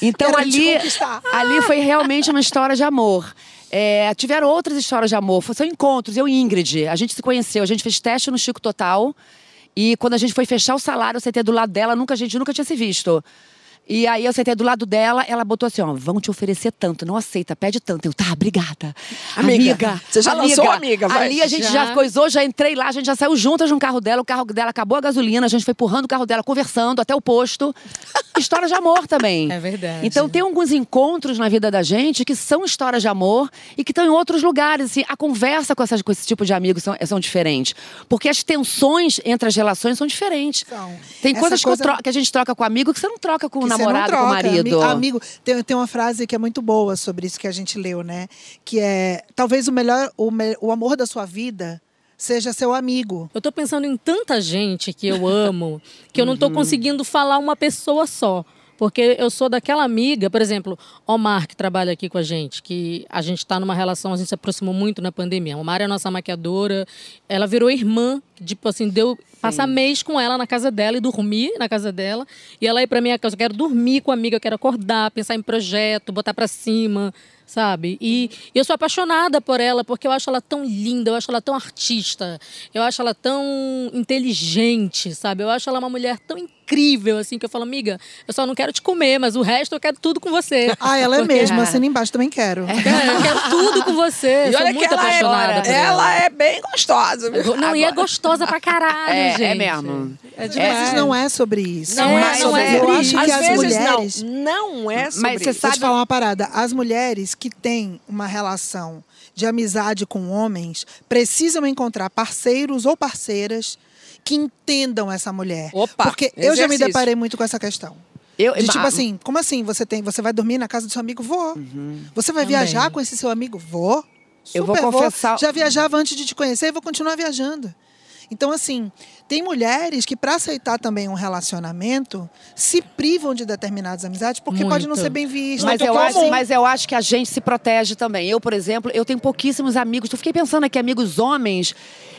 Speaker 2: Então
Speaker 1: Quero
Speaker 2: ali,
Speaker 1: conquistar.
Speaker 2: ali foi realmente uma história de amor. É, tiveram outras histórias de amor, são encontros. Eu e Ingrid, a gente se conheceu, a gente fez teste no Chico Total. E quando a gente foi fechar o salário, eu sentei do lado dela, nunca, a gente nunca tinha se visto. E aí eu sentei do lado dela, ela botou assim, ó, vão te oferecer tanto, não aceita, pede tanto. Eu, tá, obrigada.
Speaker 4: Amiga, você já lançou amiga, vai.
Speaker 2: Ali a gente já,
Speaker 3: Já.
Speaker 2: coisou, já entrei lá, a gente já saiu juntas no carro dela, o carro dela acabou a gasolina, a gente foi empurrando o carro dela, conversando até o posto. História de amor também.
Speaker 3: É verdade.
Speaker 2: Então tem alguns encontros na vida da gente que são histórias de amor e que estão em outros lugares. Assim, a conversa com, essas, com esse tipo de amigos são, são diferentes. Porque as tensões entre as relações são diferentes.
Speaker 1: São.
Speaker 2: Tem
Speaker 1: Essa
Speaker 2: coisas que, eu
Speaker 1: coisa-
Speaker 2: tro- que a gente troca com amigo que você não troca com o
Speaker 1: que
Speaker 2: namorado, com o marido.
Speaker 1: Ami- Amigo, tem, tem uma frase que é muito boa sobre isso que a gente leu, né? Que é: talvez o melhor, o, o amor da sua vida seja seu amigo.
Speaker 3: Eu tô pensando em tanta gente que eu amo que eu não tô conseguindo falar uma pessoa só. Porque eu sou daquela amiga, por exemplo, Omar, que trabalha aqui com a gente, que a gente está numa relação, a gente se aproximou muito na pandemia. Omar é a nossa maquiadora, ela virou irmã, tipo assim, deu passar mês com ela na casa dela e dormir na casa dela. E ela ir pra minha casa, eu quero dormir com a amiga, eu quero acordar, pensar em projeto, botar pra cima, sabe? E eu sou apaixonada por ela, porque eu acho ela tão linda, eu acho ela tão artista, eu acho ela tão inteligente, sabe? Eu acho ela uma mulher tão incrível, assim, que eu falo, amiga, eu só não quero te comer, mas o resto eu quero tudo com você.
Speaker 1: Ah, ela é
Speaker 3: Porque-
Speaker 1: mesmo, assina embaixo, também quero.
Speaker 3: Eu quero, eu quero tudo com você.
Speaker 4: E
Speaker 3: sou
Speaker 4: olha que
Speaker 3: muito
Speaker 4: ela
Speaker 3: apaixonada
Speaker 4: é,
Speaker 3: ela.
Speaker 4: ela é bem gostosa. viu?
Speaker 3: Não, e é gostosa pra caralho,
Speaker 2: É,
Speaker 3: gente.
Speaker 2: é mesmo.
Speaker 3: É
Speaker 1: Às
Speaker 3: demais.
Speaker 1: não é sobre isso.
Speaker 3: Não é, não é
Speaker 1: Eu
Speaker 3: sobre
Speaker 1: acho
Speaker 3: isso.
Speaker 1: que
Speaker 4: Às
Speaker 1: as mulheres.
Speaker 4: não, não é sobre
Speaker 2: Mas você
Speaker 4: isso.
Speaker 1: Te
Speaker 2: sabe-
Speaker 1: falar uma parada. As mulheres que têm uma relação de amizade com homens precisam encontrar parceiros ou parceiras que entendam essa mulher.
Speaker 4: Opa,
Speaker 1: Porque eu já me
Speaker 4: exercício.
Speaker 1: deparei muito com essa questão.
Speaker 2: Eu-
Speaker 1: De tipo assim, como assim? Você tem, você vai dormir na casa do seu amigo? Vou. Você vai
Speaker 3: Também.
Speaker 1: viajar com esse seu amigo? Vou.
Speaker 2: Eu vou
Speaker 1: Super
Speaker 2: confessar-
Speaker 1: Já viajava antes de te conhecer e vou continuar viajando. Então, assim, tem mulheres que, para aceitar também um relacionamento, se privam de determinadas amizades porque
Speaker 3: Muito.
Speaker 1: pode não ser bem visto.
Speaker 2: Mas
Speaker 1: muito
Speaker 2: eu, acho, mas eu acho que a gente se protege também. Eu, por exemplo, eu tenho pouquíssimos amigos. Eu fiquei pensando aqui, amigos homens.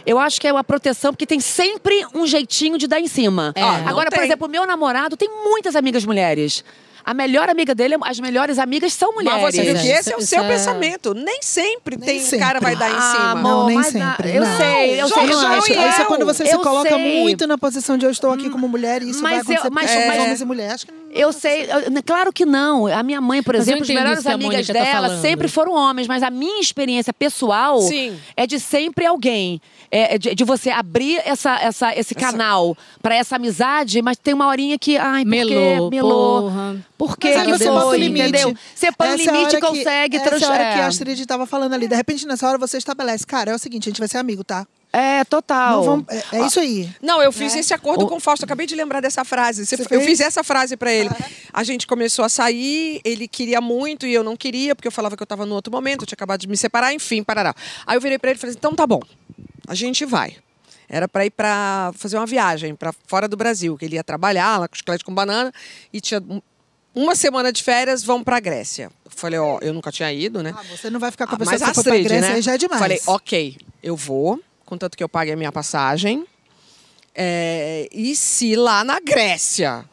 Speaker 2: Eu acho que é uma proteção, porque tem sempre um jeitinho de dar em cima.
Speaker 3: É.
Speaker 2: Agora, por exemplo, o meu namorado tem muitas amigas mulheres. A melhor amiga dele, as melhores amigas são mulheres.
Speaker 4: Mas você viu
Speaker 3: É,
Speaker 4: que esse é o seu
Speaker 3: é-
Speaker 4: pensamento. Nem sempre
Speaker 1: Nem
Speaker 4: tem
Speaker 1: sempre.
Speaker 4: cara vai dar em
Speaker 2: Ah,
Speaker 4: cima.
Speaker 2: amor,
Speaker 1: Não, nem
Speaker 2: mas
Speaker 1: sempre,
Speaker 2: Eu
Speaker 1: não.
Speaker 2: sei, eu
Speaker 4: Jorge,
Speaker 2: sei.
Speaker 1: Eu Isso é
Speaker 4: eu.
Speaker 1: quando você se
Speaker 2: Eu
Speaker 1: coloca
Speaker 2: sei.
Speaker 1: muito na posição de eu estou aqui como mulher e isso vai
Speaker 2: Mas eu-
Speaker 1: acontecer
Speaker 2: mas-
Speaker 1: porque somos
Speaker 4: é.
Speaker 1: homens e mulheres. Acho que não
Speaker 2: Eu sei, eu- claro que não. A minha mãe, por
Speaker 3: Mas
Speaker 2: exemplo, as melhores
Speaker 3: a
Speaker 2: amigas
Speaker 3: Mônica tá
Speaker 2: dela
Speaker 3: falando.
Speaker 2: sempre foram homens, mas a minha experiência pessoal
Speaker 4: Sim.
Speaker 2: é de sempre alguém. É de, de você abrir essa, essa, esse canal pra essa amizade, mas tem uma horinha que. Ai, por quê?
Speaker 3: Melou,
Speaker 2: Melou.
Speaker 3: porra.
Speaker 2: Por que
Speaker 1: você
Speaker 2: foi,
Speaker 1: bota o limite.
Speaker 2: entendeu? Você põe o
Speaker 1: Essa é a
Speaker 2: limite e
Speaker 1: hora que-
Speaker 2: consegue
Speaker 1: Essa é a hora que a
Speaker 2: transferir.
Speaker 1: Astrid estava falando ali. De repente, nessa hora, você estabelece. Cara, é o seguinte, a gente vai ser amigo, tá?
Speaker 2: É, total.
Speaker 1: Não vamos, é, é isso aí.
Speaker 4: Não, eu fiz esse acordo
Speaker 2: O-
Speaker 4: com o Fausto. Acabei de lembrar dessa frase. Você-
Speaker 1: Você
Speaker 4: eu fiz essa frase pra ele. A gente começou a sair, ele queria muito e eu não queria, porque eu falava que eu tava no outro momento, eu tinha acabado de me separar, enfim, parará. Aí eu virei pra ele e falei assim: então tá bom, a gente vai. Era pra ir pra fazer uma viagem pra fora do Brasil, que ele ia trabalhar lá com chiclete com banana e tinha um- uma semana de férias, vamos pra Grécia. Eu falei, ó, eu nunca tinha ido, né?
Speaker 1: Ah, você não vai ficar com a
Speaker 4: Ah,
Speaker 1: pessoa
Speaker 4: mas
Speaker 1: que foi pra Grécia,
Speaker 4: né?
Speaker 1: aí já é demais.
Speaker 4: Falei, ok, eu vou, contanto que eu pague a minha passagem. É, e se lá na Grécia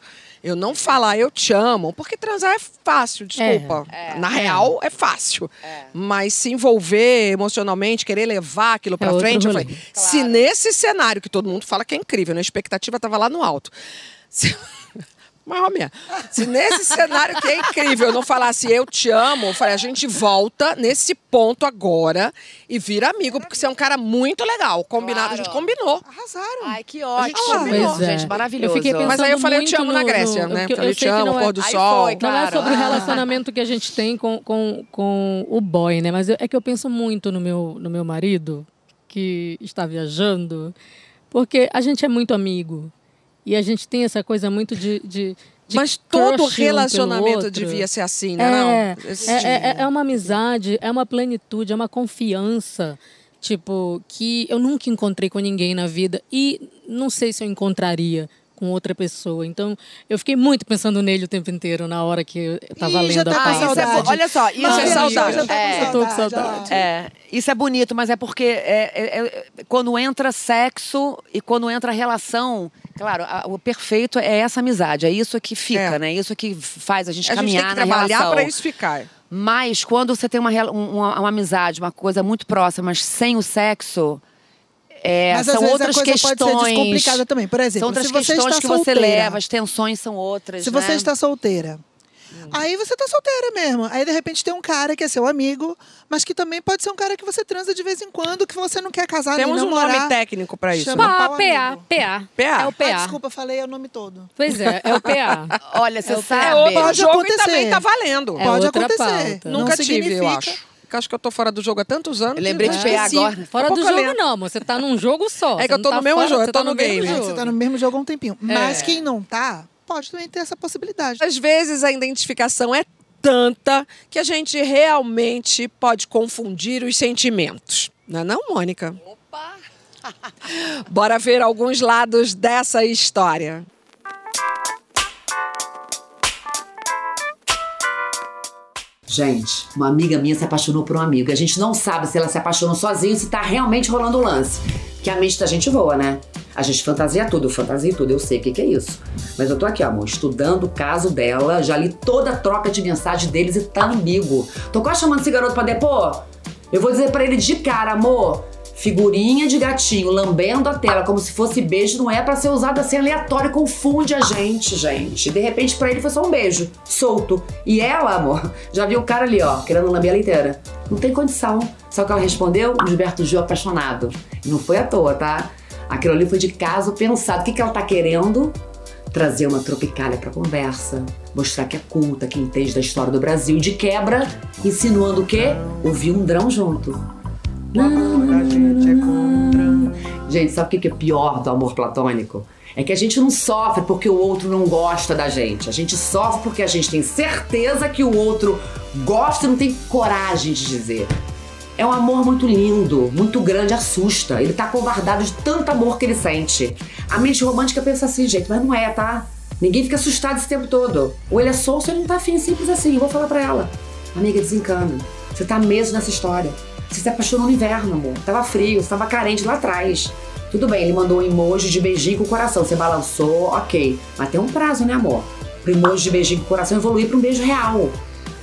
Speaker 4: eu não falar eu te amo, porque transar é fácil, desculpa. Na real, é fácil. Mas se envolver emocionalmente, querer levar aquilo pra
Speaker 3: É outro
Speaker 4: frente, eu falei, se nesse cenário que todo mundo fala que é incrível, né? a expectativa tava lá no alto. Se... Minha, se nesse cenário que é incrível eu não falasse eu te amo, eu falei, a gente volta nesse ponto agora e vira amigo, porque você é um cara muito legal. Combinado, a gente
Speaker 2: Claro.
Speaker 4: combinou.
Speaker 1: Arrasaram.
Speaker 2: Ai, que
Speaker 4: gente
Speaker 2: ótimo.
Speaker 4: combinou.
Speaker 3: É.
Speaker 2: Gente, maravilhoso.
Speaker 3: Eu fiquei
Speaker 4: Mas
Speaker 3: pensando
Speaker 4: aí eu falei, eu te amo na
Speaker 3: no-
Speaker 4: Grécia,
Speaker 3: no-
Speaker 4: né?
Speaker 3: eu
Speaker 4: Falei, eu te
Speaker 3: sei que
Speaker 4: amo,
Speaker 3: não é-
Speaker 4: pôr do
Speaker 2: Aí
Speaker 4: sol.
Speaker 2: foi,
Speaker 3: Não
Speaker 2: Claro.
Speaker 3: é sobre o
Speaker 2: Ah.
Speaker 3: relacionamento que a gente tem com, com, com o boy, né? Mas eu- é que eu penso muito no meu, no meu marido, que está viajando, porque a gente é muito amigo. E a gente tem essa coisa muito de. de, de
Speaker 4: Mas todo relacionamento devia ser assim, né?
Speaker 3: É,
Speaker 4: não?
Speaker 3: É, é, é uma amizade, é uma plenitude, é uma confiança, tipo, que eu nunca encontrei com ninguém na vida e não sei se eu encontraria com outra pessoa. Então, eu fiquei muito pensando nele o tempo inteiro na hora que eu estava
Speaker 1: Ih, já
Speaker 3: lendo
Speaker 1: tá
Speaker 3: a
Speaker 2: Ah,
Speaker 3: pauta.
Speaker 2: é,
Speaker 1: saudade.
Speaker 2: bo- olha só, isso
Speaker 1: Mas
Speaker 2: é
Speaker 1: ele
Speaker 2: saudade.
Speaker 1: já tá
Speaker 2: É.
Speaker 3: Eu tô com
Speaker 1: saudade.
Speaker 2: É, isso é bonito, mas é porque é, é- é- quando entra sexo e quando entra relação, claro, a- o perfeito é essa amizade, é isso que fica,
Speaker 4: É.
Speaker 2: né? Isso que faz a gente
Speaker 4: A gente
Speaker 2: caminhar
Speaker 4: tem que
Speaker 2: na
Speaker 4: trabalhar para isso ficar.
Speaker 2: Mas quando você tem uma, um- uma, uma amizade, uma coisa muito próxima, mas sem o sexo, é,
Speaker 1: Mas às
Speaker 2: são
Speaker 1: vezes
Speaker 2: outras
Speaker 1: a coisa
Speaker 2: questões.
Speaker 1: pode ser descomplicada também. Por exemplo,
Speaker 2: são outras
Speaker 1: se você
Speaker 2: questões
Speaker 1: está
Speaker 2: que você
Speaker 1: solteira,
Speaker 2: leva, as tensões são outras.
Speaker 1: Se
Speaker 2: né?
Speaker 1: você está solteira. Aí você tá solteira mesmo. Aí, de repente, tem um cara que é seu amigo, mas que também pode ser um cara que você transa de vez em quando, que você não quer casar
Speaker 4: Temos
Speaker 1: nem
Speaker 4: um
Speaker 1: namorar.
Speaker 4: nome técnico para isso.
Speaker 1: Chama-
Speaker 3: PA,
Speaker 1: amigo.
Speaker 3: PA.
Speaker 4: PA.
Speaker 3: É o
Speaker 1: Ah,
Speaker 3: PA.
Speaker 1: desculpa, falei o nome todo.
Speaker 3: Pois é, é o PA.
Speaker 2: Olha, você
Speaker 3: É
Speaker 2: sabe.
Speaker 4: É
Speaker 1: Pode
Speaker 4: jogo
Speaker 1: acontecer.
Speaker 4: também tá valendo.
Speaker 3: É
Speaker 1: pode acontecer.
Speaker 3: pauta.
Speaker 1: Não
Speaker 4: Nunca tive, eu
Speaker 1: significa-
Speaker 4: acho. Porque acho que eu tô fora do jogo há tantos anos.
Speaker 2: Eu lembrei
Speaker 4: que
Speaker 2: de
Speaker 4: esqueci.
Speaker 2: agora.
Speaker 3: Fora do jogo, não, amor. Você tá num jogo só.
Speaker 4: É que eu tô no
Speaker 3: tá
Speaker 4: mesmo jogo,
Speaker 3: você
Speaker 4: eu tô
Speaker 3: tá
Speaker 4: no
Speaker 3: mesmo
Speaker 4: game.
Speaker 3: Jogo.
Speaker 1: Você tá no mesmo jogo há um tempinho. Mas
Speaker 4: É.
Speaker 1: quem não tá, pode também ter essa possibilidade.
Speaker 4: Às vezes a identificação é tanta que a gente realmente pode confundir os sentimentos. Não é não, Mônica? Opa! Bora ver alguns lados dessa história.
Speaker 7: Gente, uma amiga minha se apaixonou por um amigo. A gente não sabe se ela se apaixonou sozinha ou se tá realmente rolando o lance. Que a mente da gente voa, né? A gente fantasia tudo, fantasia tudo, eu sei o que, que é isso. Mas eu tô aqui, amor, estudando o caso dela, já li toda a troca de mensagem deles e tá ambíguo. Tô quase chamando esse garoto pra depor. Eu vou dizer pra ele de cara, amor, figurinha de gatinho lambendo a tela como se fosse beijo não é pra ser usado assim aleatório, confunde a gente, gente. De repente pra ele foi só um beijo, solto. E ela, amor, já viu o cara ali, ó, querendo lamber ela inteira. Não tem condição. Só que ela respondeu, Gilberto Gil apaixonado. Não foi à toa, tá? Aquilo ali foi de caso pensado. O que, que ela tá querendo? Trazer uma tropicália pra conversa. Mostrar que é culta, que entende da história do Brasil. De quebra, insinuando o quê? Ouvir um drão junto.
Speaker 1: O amor da gente é contra.
Speaker 7: Gente, sabe o que é pior do amor platônico? É que a gente não sofre porque o outro não gosta da gente. A gente sofre porque a gente tem certeza que o outro gosta e não tem coragem de dizer. É um amor muito lindo, muito grande, assusta. Ele tá covardado de tanto amor que ele sente. A mente romântica pensa assim, gente, mas não é, tá? Ninguém fica assustado esse tempo todo. Ou ele é solto ou ele não tá afim, simples assim. Eu vou falar pra ela. Amiga, desencana. Você tá mesmo nessa história. Você se apaixonou no inverno, amor. Tava frio, você tava carente lá atrás. Tudo bem, ele mandou um emoji de beijinho com o coração. Você balançou, ok. Mas tem um prazo, né, amor? Pro emoji de beijinho com o coração evoluir pra um beijo real.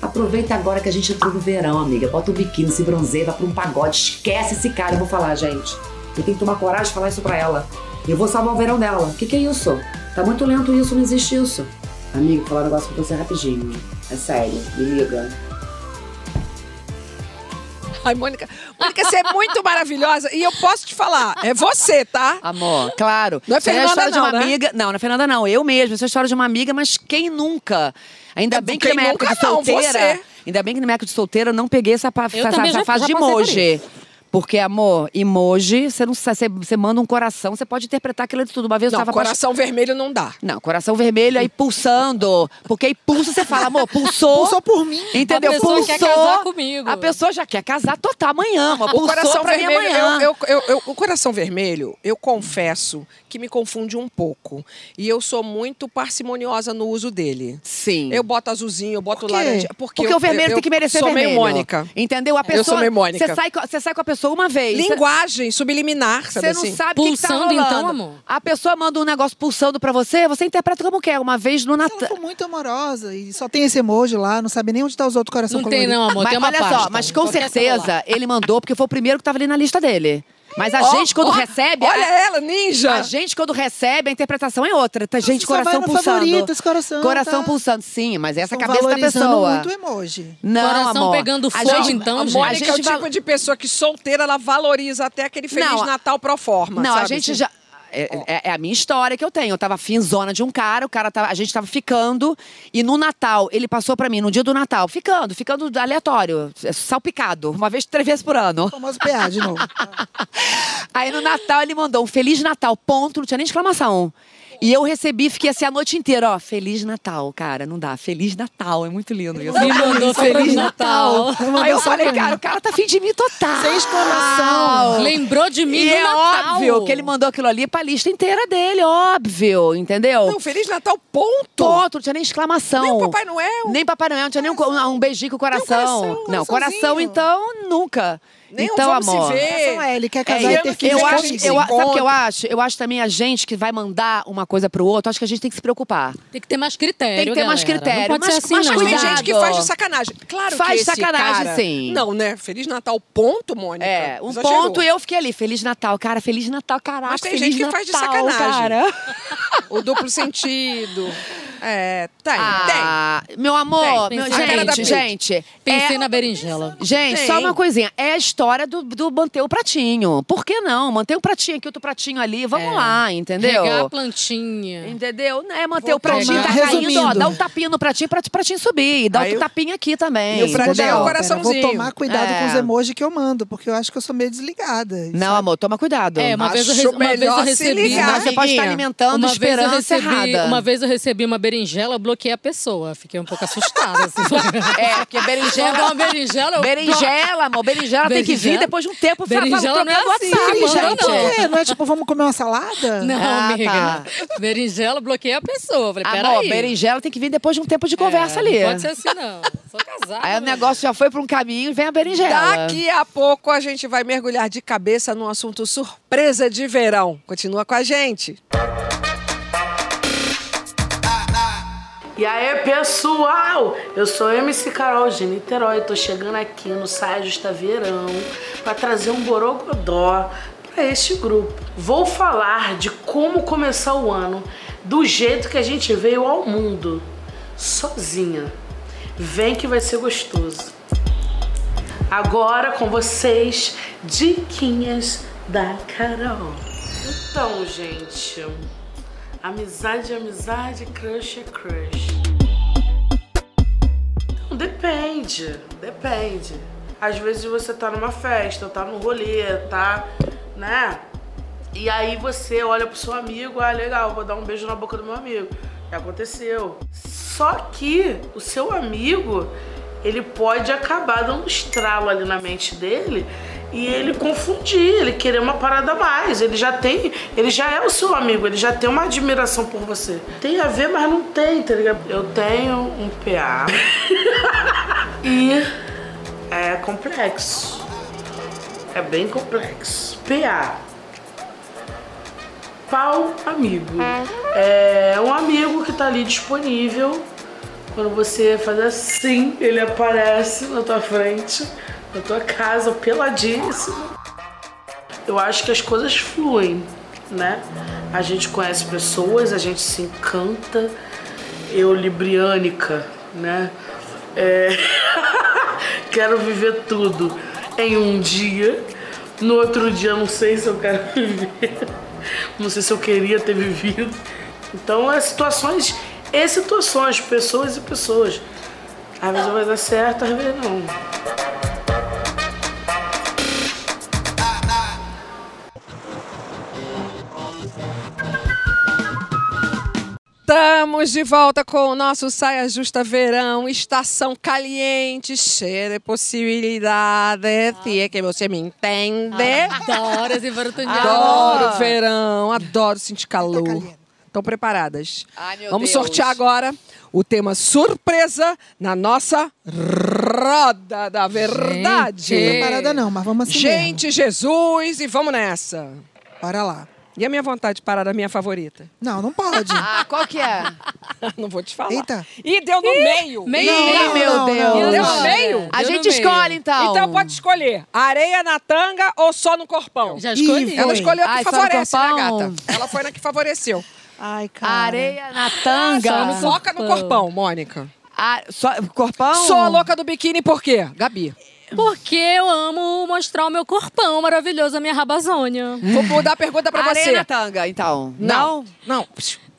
Speaker 7: Aproveita agora que a gente entrou no verão, amiga. Bota o biquíni, se bronzeia, vai pra um pagode. Esquece esse cara. Eu vou falar, gente. Eu tenho que tomar coragem de falar isso pra ela. Eu vou salvar o verão dela. O que, que é isso? Tá muito lento isso, não existe isso. Amigo, vou falar um negócio pra você rapidinho. É sério, me liga.
Speaker 4: Ai, Mônica, Mônica, você é muito maravilhosa e eu posso te falar, é você, tá?
Speaker 2: Amor, claro.
Speaker 4: Não é
Speaker 2: aí
Speaker 4: Fernanda,
Speaker 2: a história de
Speaker 4: não,
Speaker 2: uma
Speaker 4: né?
Speaker 2: amiga. Não, não é Fernanda, não. Eu mesma. Isso é a história de uma amiga, mas quem nunca? Ainda
Speaker 4: É,
Speaker 2: bem que na minha época de
Speaker 4: não,
Speaker 2: solteira.
Speaker 4: você.
Speaker 2: Ainda bem que na minha época de solteira eu não peguei essa,
Speaker 3: Eu
Speaker 2: essa, essa
Speaker 3: já-
Speaker 2: fase
Speaker 3: já
Speaker 2: de
Speaker 3: isso.
Speaker 2: Porque, amor, emoji, você não você, você manda um coração, você pode interpretar aquilo de tudo. Uma vez eu
Speaker 4: Não,
Speaker 2: tava
Speaker 4: coração vermelho não dá.
Speaker 2: Não, coração vermelho aí pulsando. Porque aí pulsa, você fala, amor, pulsou.
Speaker 1: Pulsou por mim.
Speaker 2: Entendeu?
Speaker 3: A pessoa
Speaker 2: pulsou.
Speaker 3: quer casar comigo.
Speaker 2: A pessoa já quer casar total amanhã, amor.
Speaker 4: O
Speaker 2: Pulsou
Speaker 4: coração
Speaker 2: pra mim
Speaker 4: vermelho,
Speaker 2: amanhã.
Speaker 4: eu, eu- eu- eu- o coração vermelho, eu confesso que me confunde um pouco. E eu sou muito parcimoniosa no uso dele.
Speaker 2: Sim.
Speaker 4: Eu boto azulzinho, eu boto
Speaker 1: quê?
Speaker 4: laranja. Porque,
Speaker 2: Porque
Speaker 4: eu-
Speaker 2: o vermelho
Speaker 4: eu-
Speaker 2: tem que merecer
Speaker 4: sou
Speaker 2: vermelho.
Speaker 4: meio Mônica.
Speaker 2: Entendeu? A pessoa,
Speaker 4: Eu sou meio Mônica.
Speaker 2: Você sai, você sai com a pessoa uma vez.
Speaker 4: Linguagem subliminar, sabe
Speaker 2: Você não
Speaker 4: assim?
Speaker 2: sabe o que, que tá
Speaker 3: Pulsando,
Speaker 2: rolando.
Speaker 3: então, amor?
Speaker 2: A pessoa manda um negócio pulsando pra você, você interpreta como quer. Uma vez no
Speaker 1: Ela
Speaker 2: Natal.
Speaker 1: foi muito amorosa e só tem esse emoji lá, não sabe nem onde tá os outros corações
Speaker 3: Não tem, não, amor.
Speaker 2: Mas
Speaker 3: tem uma
Speaker 2: olha
Speaker 3: pasta.
Speaker 2: só, mas com
Speaker 3: Qualquer
Speaker 2: certeza
Speaker 3: celular.
Speaker 2: ele mandou porque foi o primeiro que tava ali na lista dele. Mas a
Speaker 4: Ó,
Speaker 2: gente, quando
Speaker 4: ó,
Speaker 2: recebe.
Speaker 4: Olha
Speaker 2: a-
Speaker 4: ela, ninja!
Speaker 2: A gente, quando recebe, a interpretação é outra. Tá, gente,
Speaker 1: só vai
Speaker 2: coração
Speaker 1: no
Speaker 2: pulsando.
Speaker 1: favoritos, coração,
Speaker 2: Coração
Speaker 1: tá?
Speaker 2: pulsando, sim, mas essa é a
Speaker 1: Estão
Speaker 2: cabeça da pessoa.
Speaker 1: muito emoji.
Speaker 2: Não,
Speaker 3: Coração
Speaker 2: amor.
Speaker 3: pegando
Speaker 2: A
Speaker 3: fogo,
Speaker 2: gente-
Speaker 3: então,
Speaker 4: a
Speaker 3: gente.
Speaker 4: Mônica é o
Speaker 2: gente
Speaker 4: tipo de pessoa que solteira, ela valoriza até aquele Feliz
Speaker 2: Não, a-
Speaker 4: Natal pro forma,
Speaker 2: Não, a
Speaker 4: sabe
Speaker 2: gente
Speaker 4: assim?
Speaker 2: já. É, é- é a minha história que eu tenho. Eu tava finzona de um cara, o cara tava, a gente tava ficando, e no Natal, ele passou pra mim, no dia do Natal, ficando, ficando aleatório, salpicado, uma vez, três vezes por ano.
Speaker 1: O famoso PA de novo.
Speaker 2: Aí no Natal ele mandou um Feliz Natal, ponto, não tinha nem exclamação. E eu recebi, fiquei assim a noite inteira, ó, Feliz Natal, cara, não dá, Feliz Natal, é muito lindo isso.
Speaker 3: Me mandou Feliz Natal.
Speaker 2: Aí eu falei, cara, o cara tá afim de mim total.
Speaker 1: Sem exclamação.
Speaker 3: Lembrou de mim
Speaker 2: E
Speaker 3: no
Speaker 2: é
Speaker 3: Natal.
Speaker 2: óbvio que ele mandou aquilo ali pra lista inteira dele, óbvio, entendeu?
Speaker 4: Não, Feliz Natal, ponto!
Speaker 2: Ponto, não tinha nem exclamação.
Speaker 4: Nem o Papai Noel.
Speaker 2: Nem Papai Noel, não tinha nem um, um beijinho com o coração.
Speaker 4: coração,
Speaker 2: não, coração, então, nunca.
Speaker 4: Nem um
Speaker 2: então, amor.
Speaker 1: é, ele quer
Speaker 2: É,
Speaker 1: casar
Speaker 4: e
Speaker 1: e ter
Speaker 4: que
Speaker 1: filho
Speaker 2: eu acho, eu, sabe o que eu acho? Eu acho também a gente que vai mandar uma coisa pro outro, acho que a gente tem que se preocupar.
Speaker 3: Tem que ter mais critério,
Speaker 2: Tem que ter mais
Speaker 3: galera.
Speaker 2: critério,
Speaker 3: Não pode
Speaker 2: mas-
Speaker 3: ser assim,
Speaker 2: mas
Speaker 3: não.
Speaker 4: Mas tem gente que faz de sacanagem. Claro
Speaker 2: Faz
Speaker 4: que esse
Speaker 2: sacanagem,
Speaker 4: cara...
Speaker 2: sim.
Speaker 4: Não, né? Feliz Natal, ponto, Mônica.
Speaker 2: É, um
Speaker 4: Exagerou.
Speaker 2: ponto e eu fiquei ali, Feliz Natal, cara, Feliz Natal, caraca,
Speaker 4: Mas tem
Speaker 2: Feliz
Speaker 4: gente que faz de
Speaker 2: Natal,
Speaker 4: sacanagem.
Speaker 2: cara.
Speaker 4: O duplo sentido. É, tem,
Speaker 2: Ah, meu amor,
Speaker 4: Tem.
Speaker 2: meu- gente, gente.
Speaker 3: Pensei
Speaker 2: é-
Speaker 3: na berinjela.
Speaker 2: Gente,
Speaker 4: Tem.
Speaker 2: só uma coisinha. É a história do, do manter o pratinho. Por que não? Manter um pratinho aqui, outro pratinho ali. Vamos
Speaker 3: É.
Speaker 2: lá, entendeu?
Speaker 3: Regar a plantinha.
Speaker 2: Entendeu? É manter
Speaker 1: Vou
Speaker 2: o pratinho,
Speaker 1: tomar-
Speaker 2: tá caindo, ó.
Speaker 1: Resumindo.
Speaker 2: Dá um tapinha no pratinho pra o pratinho subir. Dá
Speaker 4: Aí
Speaker 2: outro
Speaker 4: eu-
Speaker 2: tapinha aqui também.
Speaker 4: E o pratinho é o
Speaker 1: Pera,
Speaker 4: coraçãozinho.
Speaker 1: Vou tomar cuidado
Speaker 2: É.
Speaker 1: com os emojis que eu mando, porque eu acho que eu sou meio desligada.
Speaker 2: Não, amor, toma cuidado.
Speaker 3: É, uma vez eu,
Speaker 4: Acho
Speaker 3: re- uma vez eu recebi.
Speaker 4: ligar.
Speaker 2: Senão você pode estar alimentando
Speaker 3: Uma vez, eu
Speaker 2: esperança
Speaker 3: recebi,
Speaker 2: errada.
Speaker 3: uma vez eu recebi uma berinjela, eu bloqueei a pessoa. Fiquei um pouco assustada. Assim.
Speaker 2: É, porque berinjela...
Speaker 3: uma berinjela, eu
Speaker 2: Berinjela, amor. Berinjela tem que vir
Speaker 3: Berinjela?
Speaker 2: depois de um tempo.
Speaker 3: Berinjela não é assim,
Speaker 2: gente.
Speaker 3: não.
Speaker 1: Quê? Não é tipo, vamos comer uma salada?
Speaker 3: Não,
Speaker 2: Ah,
Speaker 3: amiga.
Speaker 2: tá.
Speaker 3: Berinjela, bloqueei a pessoa. Falei,
Speaker 2: Amor,
Speaker 3: peraí.
Speaker 2: berinjela tem que vir depois de um tempo de conversa
Speaker 3: É,
Speaker 2: ali.
Speaker 3: Não pode ser assim, não. Sou casada.
Speaker 2: Aí o
Speaker 3: né?
Speaker 2: negócio já foi pra um caminho e vem a berinjela.
Speaker 4: Daqui a pouco a gente vai mergulhar de cabeça num assunto surpresa de verão. Continua com a gente.
Speaker 8: E aí, pessoal? Eu sou MC Carol de Niterói. Tô chegando aqui no Saia Justa Verão para trazer um borogodó para este grupo. Vou falar de como começar o ano do jeito que a gente veio ao mundo, sozinha. Vem que vai ser gostoso. Agora com vocês, diquinhas da Carol. Então, gente, amizade é amizade, crush é crush. Depende, depende. Às vezes você tá numa festa, tá num rolê, tá, né? E aí você olha pro seu amigo, ah, legal, vou dar um beijo na boca do meu amigo. Já aconteceu. Só que o seu amigo, ele pode acabar dando um estralo ali na mente dele e ele confundir, ele querer uma parada a mais. Ele já tem, ele já é o seu amigo, ele já tem uma admiração por você. Tem a ver, mas não tem, tá ligado? Eu tenho um PA e é complexo. É bem complexo. PA. Pau amigo. É um amigo que tá ali disponível. Quando você faz assim, ele aparece na tua frente, na tua casa, peladíssimo. Eu acho que as coisas fluem, né? A gente conhece pessoas, a gente se encanta. Eu, libriânica, né? É... quero viver tudo em um dia. No outro dia, não sei se eu quero viver. Não sei se eu queria ter vivido. Então, é situações e situações, pessoas e pessoas. Às vezes vai dar certo, às vezes não.
Speaker 4: Estamos de volta com o nosso Saia Justa Verão, estação caliente, cheia de possibilidades, se é que você me entende.
Speaker 3: Adoro esse oportunidade.
Speaker 4: Adoro verão, adoro sentir calor.
Speaker 1: caliente.
Speaker 4: Estão preparadas?
Speaker 2: Ai, meu
Speaker 4: Vamos
Speaker 2: Deus.
Speaker 4: sortear agora o tema surpresa na nossa roda da verdade.
Speaker 3: Gente.
Speaker 1: Preparada não, mas vamos assim
Speaker 4: Gente, Jesus, e vamos nessa.
Speaker 1: mesmo. Bora lá.
Speaker 4: E a minha vontade de parar da minha favorita?
Speaker 1: Não, não pode.
Speaker 2: Ah, qual que é?
Speaker 4: Não vou te falar.
Speaker 1: Eita.
Speaker 4: Ih, deu no meio.
Speaker 3: meio.
Speaker 1: Não, não,
Speaker 2: meu
Speaker 1: não,
Speaker 2: Deus.
Speaker 1: não,
Speaker 4: Deu no meio?
Speaker 2: A
Speaker 3: Deu
Speaker 2: gente
Speaker 3: no meio.
Speaker 2: escolhe, então.
Speaker 4: Então pode escolher areia na tanga ou só no corpão.
Speaker 3: Já escolhi.
Speaker 1: Ih,
Speaker 4: Ela escolheu a que
Speaker 2: Ai,
Speaker 4: favorece, né, gata? Ela foi na que favoreceu.
Speaker 1: Ai, cara.
Speaker 2: Areia na tanga.
Speaker 3: Só no
Speaker 4: Foca no corpão, Mônica.
Speaker 2: Ah, só, corpão?
Speaker 4: Sou a louca do biquíni por quê? Gabi.
Speaker 3: Porque eu amo mostrar o meu corpão maravilhoso, a minha rabazônia.
Speaker 4: Vou mudar a pergunta pra
Speaker 2: Areia
Speaker 4: você.
Speaker 2: tanga, então.
Speaker 4: Não. Não.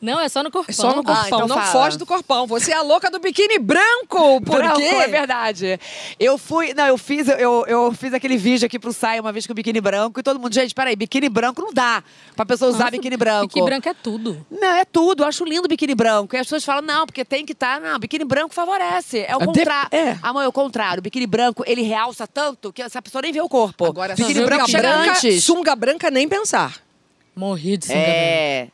Speaker 3: Não, é só no corpão.
Speaker 4: É só no corpão.
Speaker 2: Ah, então
Speaker 4: não
Speaker 2: fala.
Speaker 4: foge do corpão. Você é a louca do biquíni branco. Por
Speaker 2: Branco,
Speaker 4: quê?
Speaker 2: é verdade. Eu fui. Não, eu fiz, eu, eu fiz aquele vídeo aqui pro Saia uma vez com biquíni branco e todo mundo, gente, peraí, biquíni branco não dá pra pessoa usar
Speaker 3: Nossa,
Speaker 2: biquíni branco.
Speaker 3: Biquíni branco é tudo.
Speaker 2: Não, é tudo. Eu acho lindo o biquíni branco. E as pessoas falam, não, porque tem que estar. não, biquíni branco favorece. É o
Speaker 4: De-
Speaker 2: contrário.
Speaker 4: é.
Speaker 2: Amor, é o contrário. O biquíni branco, ele realça tanto que essa pessoa nem vê o corpo.
Speaker 4: Agora,
Speaker 2: biquíni
Speaker 4: sunga
Speaker 2: branco chega
Speaker 4: branca,
Speaker 2: antes.
Speaker 4: sunga branca nem pensar.
Speaker 3: Morri de branca.
Speaker 2: É.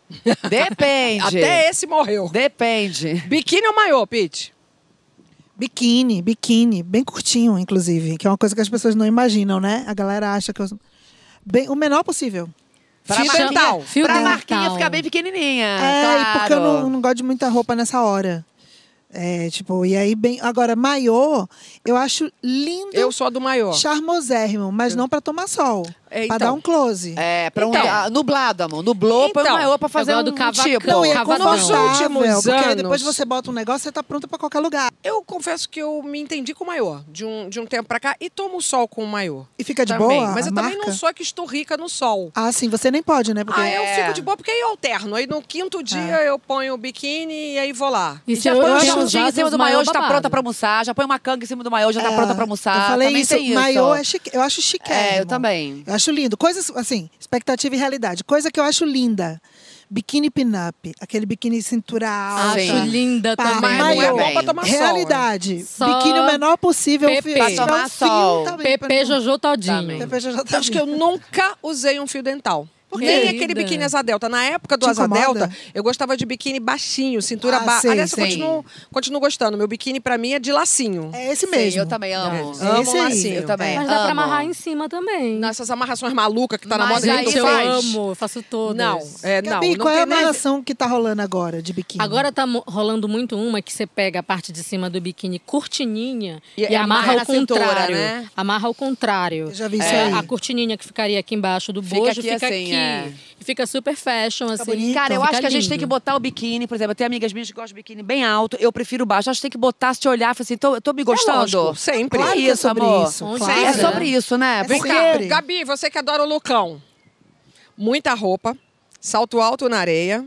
Speaker 2: Depende.
Speaker 4: Até esse morreu.
Speaker 2: Depende.
Speaker 4: Biquíni ou maiô, Pete?
Speaker 1: Biquíni, biquíni, bem curtinho, inclusive, que é uma coisa que as pessoas não imaginam, né? A galera acha que eu... bem, o menor possível.
Speaker 2: Pra
Speaker 4: Fio
Speaker 2: marquinha-
Speaker 4: dental.
Speaker 3: Fio
Speaker 2: pra
Speaker 3: dental.
Speaker 2: marquinha ficar bem pequenininha.
Speaker 1: é,
Speaker 2: claro.
Speaker 1: e porque eu não, não gosto de muita roupa nessa hora. É, tipo, e aí bem. Agora, maiô, eu acho lindo,
Speaker 4: Eu sou a do maiô.
Speaker 1: charmosérrimo, mas não pra tomar sol.
Speaker 4: É,
Speaker 1: Pra
Speaker 4: então.
Speaker 1: dar um close.
Speaker 2: É, pra um
Speaker 4: Então.
Speaker 2: ah, nublado, amor. Nublou, põe
Speaker 4: Então,
Speaker 2: uma maiô pra fazer um
Speaker 3: do cavacão.
Speaker 2: tipo.
Speaker 1: Não, e é confortável,
Speaker 4: Nos últimos
Speaker 1: porque
Speaker 4: anos-
Speaker 1: depois você bota um negócio, você tá pronta pra qualquer lugar.
Speaker 4: Eu confesso que eu me entendi com o maiô de um, de um tempo pra cá e tomo sol com o maiô.
Speaker 1: E fica de
Speaker 4: também.
Speaker 1: boa
Speaker 4: Mas eu também
Speaker 1: marca?
Speaker 4: não sou a que estou rica no sol.
Speaker 1: Ah, sim, você nem pode, né? Porque
Speaker 4: Ah, eu
Speaker 2: É.
Speaker 4: fico de boa porque aí eu alterno. Aí no quinto dia eu ponho o biquíni e aí vou lá.
Speaker 3: E
Speaker 2: E já põe um shortinho em cima do maiô, já tá pronta pra almoçar. Já põe uma canga em cima do maiô, já tá
Speaker 1: É,
Speaker 2: pronta pra almoçar.
Speaker 1: Eu falei
Speaker 2: também
Speaker 1: isso, maiô é chique, eu acho chique.
Speaker 2: É, eu também.
Speaker 1: Eu acho lindo. Coisas, assim, expectativa e realidade. Coisa que eu acho linda. Biquíni pin-up. Aquele biquíni cintura alta.
Speaker 3: Acho linda
Speaker 1: Pá,
Speaker 3: também.
Speaker 4: Mas não é pra tomar sol.
Speaker 1: Realidade.
Speaker 3: Só
Speaker 1: Biquíni o menor possível.
Speaker 3: PP.
Speaker 1: se tiver
Speaker 2: Pra tomar
Speaker 1: fio,
Speaker 2: sol.
Speaker 3: PP Jojo Todinho.
Speaker 2: Também.
Speaker 1: PP já tá
Speaker 4: Eu acho que eu nunca usei um fio dental.
Speaker 3: Por
Speaker 4: Nem aquele biquíni asa delta. Na época do
Speaker 1: Te
Speaker 4: asa
Speaker 1: incomoda?
Speaker 4: delta, eu gostava de biquíni baixinho, cintura
Speaker 1: Ah,
Speaker 4: baixa.
Speaker 1: sei,
Speaker 4: Aliás, eu continuo, continuo gostando. Meu biquíni pra mim é de lacinho.
Speaker 1: É esse
Speaker 2: Sim,
Speaker 1: mesmo.
Speaker 2: eu também amo.
Speaker 1: É
Speaker 4: Amo
Speaker 1: esse aí.
Speaker 4: lacinho.
Speaker 2: Eu também.
Speaker 3: Mas dá pra
Speaker 2: amo.
Speaker 3: amarrar em cima também.
Speaker 4: Nessas amarrações malucas que tá na
Speaker 2: Mas
Speaker 4: moda,
Speaker 2: aí
Speaker 4: que tu
Speaker 3: Gente, eu
Speaker 4: faz.
Speaker 3: amo, eu faço todas.
Speaker 4: Não, é, não.
Speaker 1: Gabi,
Speaker 4: não
Speaker 1: qual é a
Speaker 4: nem-
Speaker 1: amarração que tá rolando agora de biquíni?
Speaker 3: Agora tá rolando muito uma que você pega a parte de cima do biquíni cortininha
Speaker 4: E-
Speaker 3: e,
Speaker 4: e
Speaker 3: amarra
Speaker 2: amarra
Speaker 3: ao
Speaker 2: na cintura,
Speaker 3: contrário.
Speaker 2: né?
Speaker 3: Amarra ao contrário.
Speaker 1: Eu já vi isso
Speaker 3: É,
Speaker 1: aí.
Speaker 3: A cortininha que ficaria aqui embaixo do bojo fica
Speaker 2: assim,
Speaker 3: aqui.
Speaker 2: É.
Speaker 3: E fica super fashion, assim.
Speaker 1: bonito.
Speaker 2: Cara, eu
Speaker 3: Fica
Speaker 2: acho que a gente tem que botar o biquíni, por exemplo, eu tenho amigas minhas que gostam de biquíni bem alto, eu prefiro baixo. Acho que tem que botar, se olhar, falar assim, tô, eu tô me gostando.
Speaker 4: lógico, sempre.
Speaker 2: É
Speaker 1: Claro é
Speaker 2: isso,
Speaker 1: sobre
Speaker 2: amor.
Speaker 1: isso, claro.
Speaker 2: É sobre isso, né?
Speaker 1: É
Speaker 2: Porque
Speaker 1: Sempre.
Speaker 4: Gabi, você que adora o lucão. Muita roupa, salto alto na areia.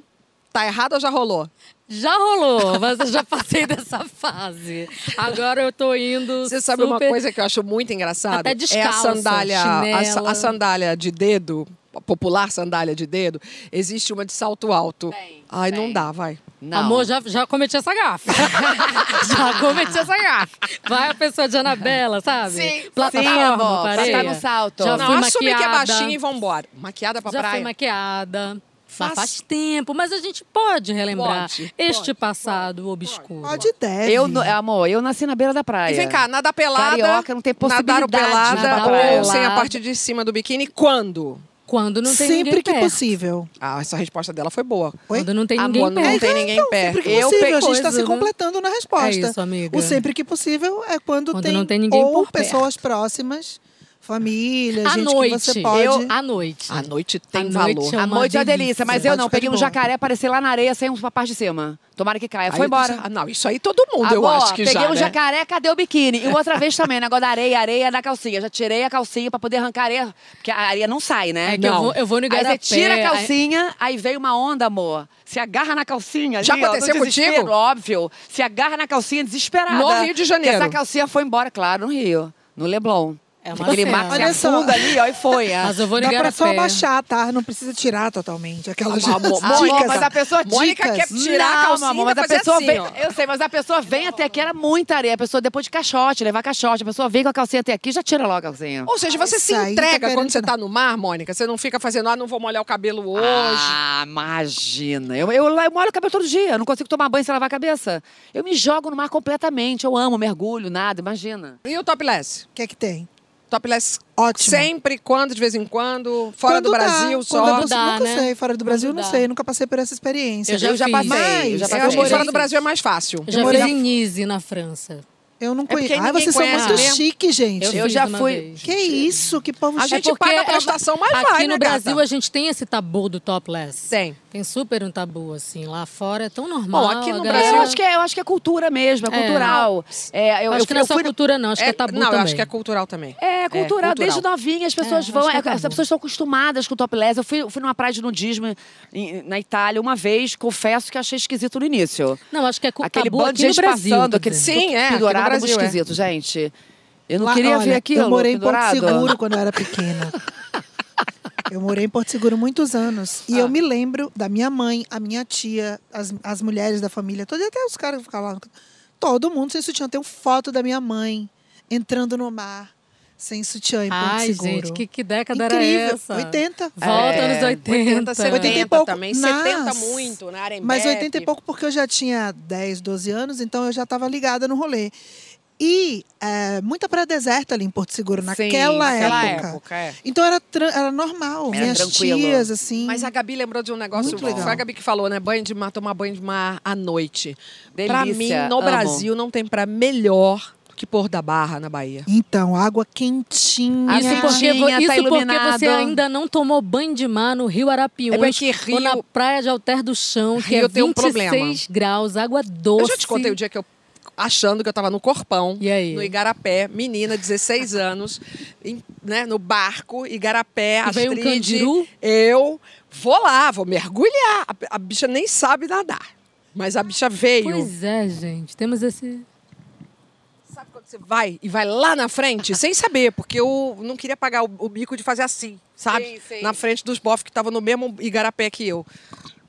Speaker 4: Tá errado ou já rolou?
Speaker 3: Já rolou, mas eu já passei dessa fase. Agora eu tô indo.
Speaker 4: Você sabe uma
Speaker 3: super-
Speaker 4: coisa que eu acho muito engraçada?
Speaker 3: Até
Speaker 4: é a sandália, a, a sandália de dedo popular sandália de dedo, existe uma de salto alto.
Speaker 2: Tem,
Speaker 4: Ai, não dá, vai.
Speaker 2: Não.
Speaker 3: Amor, já, já cometi essa gafa. já cometi essa gafa. Vai a pessoa de Anabela, sabe?
Speaker 2: Sim,
Speaker 3: Plataforma,
Speaker 2: sim, amor,
Speaker 3: pareia.
Speaker 2: pra tá no salto.
Speaker 3: Já
Speaker 4: não,
Speaker 3: fui
Speaker 4: assume que é
Speaker 3: maquiada.
Speaker 4: baixinha e vambora. Maquiada pra
Speaker 3: Já
Speaker 4: praia.
Speaker 3: fui maquiada.
Speaker 4: Faz-
Speaker 3: faz tempo, mas a gente pode relembrar
Speaker 4: Pode,
Speaker 3: este passado obscuro.
Speaker 1: Pode deve.
Speaker 2: Eu, amor, eu nasci na beira da praia.
Speaker 4: E vem cá, nadar pelada.
Speaker 2: Carioca não tem possibilidade
Speaker 4: Nadar pelada
Speaker 2: nadar
Speaker 4: ou
Speaker 3: pelada.
Speaker 4: sem a parte de cima do biquíni, quando?
Speaker 3: Quando não tem
Speaker 1: Sempre
Speaker 3: ninguém
Speaker 1: que
Speaker 3: perto.
Speaker 1: possível.
Speaker 4: Ah, essa resposta dela foi boa.
Speaker 1: Oi?
Speaker 3: Quando não tem
Speaker 4: Amor,
Speaker 3: ninguém
Speaker 4: não
Speaker 3: perto.
Speaker 4: tem ninguém
Speaker 1: Então,
Speaker 4: perto.
Speaker 1: sempre que
Speaker 2: Eu
Speaker 1: possível. a gente está se
Speaker 3: né?
Speaker 1: completando na resposta.
Speaker 3: É isso, amiga.
Speaker 1: O sempre que possível é quando,
Speaker 3: Quando
Speaker 1: tem,
Speaker 3: não tem ninguém
Speaker 1: ou
Speaker 3: por perto.
Speaker 1: pessoas próximas, família,
Speaker 3: À
Speaker 1: gente
Speaker 3: noite.
Speaker 1: que você pode...
Speaker 3: Eu, à noite.
Speaker 4: A noite tem
Speaker 3: À
Speaker 4: valor.
Speaker 3: noite é
Speaker 2: A
Speaker 3: uma
Speaker 2: noite é uma delícia, mas eu
Speaker 1: Pode
Speaker 2: não. Peguei um jacaré, apareci lá na areia, sem uma parte de cima. Tomara que caia. Foi
Speaker 4: Aí,
Speaker 2: embora.
Speaker 4: Ah, não, isso aí todo mundo, eu
Speaker 2: Amor,
Speaker 4: acho que
Speaker 2: peguei
Speaker 4: já,
Speaker 2: um
Speaker 4: né?
Speaker 2: jacaré, cadê o biquíni? E outra vez também, negócio da areia, areia na calcinha. Já tirei a calcinha pra poder arrancar a areia, porque a areia não sai, né?
Speaker 3: É que eu
Speaker 2: Não.
Speaker 3: vou- eu vou no
Speaker 2: Aí você
Speaker 3: Igarapé,
Speaker 2: tira a
Speaker 3: aí-
Speaker 2: calcinha, aí vem uma onda, amor. Se agarra na calcinha.
Speaker 4: Já
Speaker 2: ali, ó, no
Speaker 4: aconteceu
Speaker 2: desespero,
Speaker 4: contigo?
Speaker 2: Óbvio. Se agarra na calcinha desesperada.
Speaker 4: No Rio de Janeiro.
Speaker 2: Porque essa calcinha foi embora, claro, no Rio. No Leblon.
Speaker 3: É uma
Speaker 2: Aquele mar se
Speaker 1: Olha só.
Speaker 2: afunda ali, ó, e foi. é.
Speaker 3: Mas eu vou
Speaker 1: Dá
Speaker 3: ligar
Speaker 1: pra
Speaker 3: a
Speaker 1: só
Speaker 3: pé.
Speaker 1: abaixar, tá? Não precisa tirar totalmente. Aquelas
Speaker 4: Amor,
Speaker 1: dicas.
Speaker 2: Amor, mas a pessoa
Speaker 4: Mônica
Speaker 1: dicas.
Speaker 4: quer tirar a
Speaker 2: Não,
Speaker 4: calcinha
Speaker 2: amor, mas a
Speaker 4: fazer
Speaker 2: pessoa
Speaker 4: assim,
Speaker 2: vem.
Speaker 4: ó.
Speaker 2: Eu sei, mas a pessoa vem até aqui, era muita areia. A pessoa depois de caixote, levar caixote. A pessoa vem com a calcinha até aqui já tira logo a calcinha.
Speaker 4: Ou seja, você se
Speaker 1: Isso aí tá
Speaker 4: entrega
Speaker 1: querendo
Speaker 4: quando você tá no mar, Mônica. Você não fica fazendo, ah, não vou molhar o cabelo hoje.
Speaker 2: Ah, imagina. Eu, eu, eu molho o cabelo todo dia. Eu não consigo tomar banho sem lavar a cabeça. Eu me jogo no mar completamente. Eu amo mergulho, nada, imagina.
Speaker 4: E o topless?
Speaker 1: O que é que tem?
Speaker 4: Topless
Speaker 1: Ótimo.
Speaker 4: sempre, quando, de vez em quando, fora
Speaker 1: Quando
Speaker 4: do
Speaker 1: dá,
Speaker 4: Brasil só.
Speaker 1: Quando
Speaker 3: dá,
Speaker 1: nunca
Speaker 3: né?
Speaker 1: sei. Fora do Brasil,
Speaker 3: Quando
Speaker 1: não
Speaker 3: dá.
Speaker 1: sei. Nunca passei por essa experiência.
Speaker 3: Eu já
Speaker 2: eu já
Speaker 3: fiz.
Speaker 2: passei.
Speaker 1: Mas
Speaker 2: eu já
Speaker 1: eu
Speaker 4: Eu
Speaker 2: passei.
Speaker 4: acho que fora do Brasil é mais fácil.
Speaker 3: Eu já
Speaker 1: morei
Speaker 3: em Nice, na França.
Speaker 1: Eu não
Speaker 4: É
Speaker 1: conheço. Ah,
Speaker 4: ninguém
Speaker 1: vocês são muito
Speaker 4: mesmo.
Speaker 1: chique, gente.
Speaker 2: Eu
Speaker 3: fiz
Speaker 2: já fui-
Speaker 3: vez.
Speaker 1: Que isso? Que povo
Speaker 4: A
Speaker 1: chique.
Speaker 4: gente
Speaker 3: É porque
Speaker 4: paga a prestação, mas
Speaker 3: aqui
Speaker 4: vai,
Speaker 3: no
Speaker 4: né,
Speaker 3: Brasil
Speaker 4: gata?
Speaker 3: a gente tem esse tabu do topless.
Speaker 4: Tem.
Speaker 3: Tem super um tabu, assim. Lá fora é tão normal.
Speaker 4: Bom, aqui no
Speaker 3: a
Speaker 2: É,
Speaker 3: galera-
Speaker 2: eu, acho que é, eu acho que é cultura mesmo, é
Speaker 3: É.
Speaker 2: cultural. É, eu,
Speaker 3: acho
Speaker 2: eu,
Speaker 3: que não é
Speaker 2: eu
Speaker 3: só
Speaker 2: fui
Speaker 3: cultura, não. Acho que é tabu
Speaker 4: não,
Speaker 3: também.
Speaker 4: eu acho que é cultural também.
Speaker 2: É, cultural. Desde
Speaker 4: cultural.
Speaker 2: novinha as pessoas
Speaker 3: É,
Speaker 2: vão.
Speaker 3: é
Speaker 2: é, as pessoas estão acostumadas com o topless. Eu fui, fui numa praia de nudismo na Itália uma vez, confesso que achei esquisito no início.
Speaker 3: Não, acho que é cu-
Speaker 2: Aquele bando
Speaker 3: aqui
Speaker 2: de gente
Speaker 3: Brasil.
Speaker 2: passando, aquele.
Speaker 4: Sim, é, aqui
Speaker 2: pendurado
Speaker 4: Brasil, é.
Speaker 2: esquisito, gente. Eu não
Speaker 1: Lá-
Speaker 2: queria
Speaker 1: olha,
Speaker 2: ver aquilo.
Speaker 1: Eu morei em Porto. Seguro quando eu era pequena. Eu morei em Porto Seguro muitos anos. E
Speaker 2: Ah.
Speaker 1: eu me lembro da minha mãe, a minha tia, as, as mulheres da família toda, e até os caras que ficavam lá. Todo mundo sem sutiã. Tem foto da minha mãe entrando no mar, sem sutiã em Porto
Speaker 3: Ai,
Speaker 1: Seguro.
Speaker 3: gente, que, que década
Speaker 1: Incrível.
Speaker 3: era essa?
Speaker 1: 80.
Speaker 3: Volta
Speaker 2: É,
Speaker 3: anos 80.
Speaker 4: 80, 70
Speaker 1: 80 e pouco.
Speaker 4: também.
Speaker 1: Nas-
Speaker 4: 70 muito, na Arembepe.
Speaker 1: Mas 80 e pouco porque eu já tinha 10, 12 anos, então eu já estava ligada no rolê. E é, muita praia deserta ali em Porto Seguro,
Speaker 2: Sim,
Speaker 1: naquela,
Speaker 4: Naquela
Speaker 1: época.
Speaker 4: época, é.
Speaker 1: Então era, era normal.
Speaker 2: Era
Speaker 1: Minhas
Speaker 2: tranquilo.
Speaker 1: tias, assim.
Speaker 4: Mas a Gabi lembrou de um negócio.
Speaker 1: Muito legal.
Speaker 4: Foi a Gabi que falou, né? Banho de mar, tomar banho de mar à noite. Pra mim,
Speaker 2: Delícia,
Speaker 4: no
Speaker 2: amo.
Speaker 4: Brasil, não tem pra melhor que pôr da barra na Bahia.
Speaker 1: Então, água quentinha.
Speaker 3: Isso, porque,
Speaker 2: tá
Speaker 3: isso porque você ainda não tomou banho de mar no Rio Arapiuns
Speaker 4: É porque
Speaker 3: ou na
Speaker 4: Rio-
Speaker 3: praia de Alter do Chão, que
Speaker 4: Rio
Speaker 3: é
Speaker 4: tem um
Speaker 3: 26
Speaker 4: problema.
Speaker 3: graus, água doce.
Speaker 4: Eu já te contei o dia que eu. Achando que eu tava no Corpão,
Speaker 3: E aí?
Speaker 4: no Igarapé, menina, 16 anos, em- né, no barco, Igarapé,
Speaker 3: E veio um
Speaker 4: Astrid,
Speaker 3: candiru?
Speaker 4: Eu vou lá, vou mergulhar. A, a bicha nem sabe nadar. Mas a bicha veio.
Speaker 3: Pois é, gente. Temos esse...
Speaker 4: Você vai e vai lá na frente, sem saber, porque eu não queria pagar o, o bico de fazer assim, sabe?
Speaker 2: Sim, sim.
Speaker 4: Na frente dos bofs que estavam no mesmo igarapé que eu.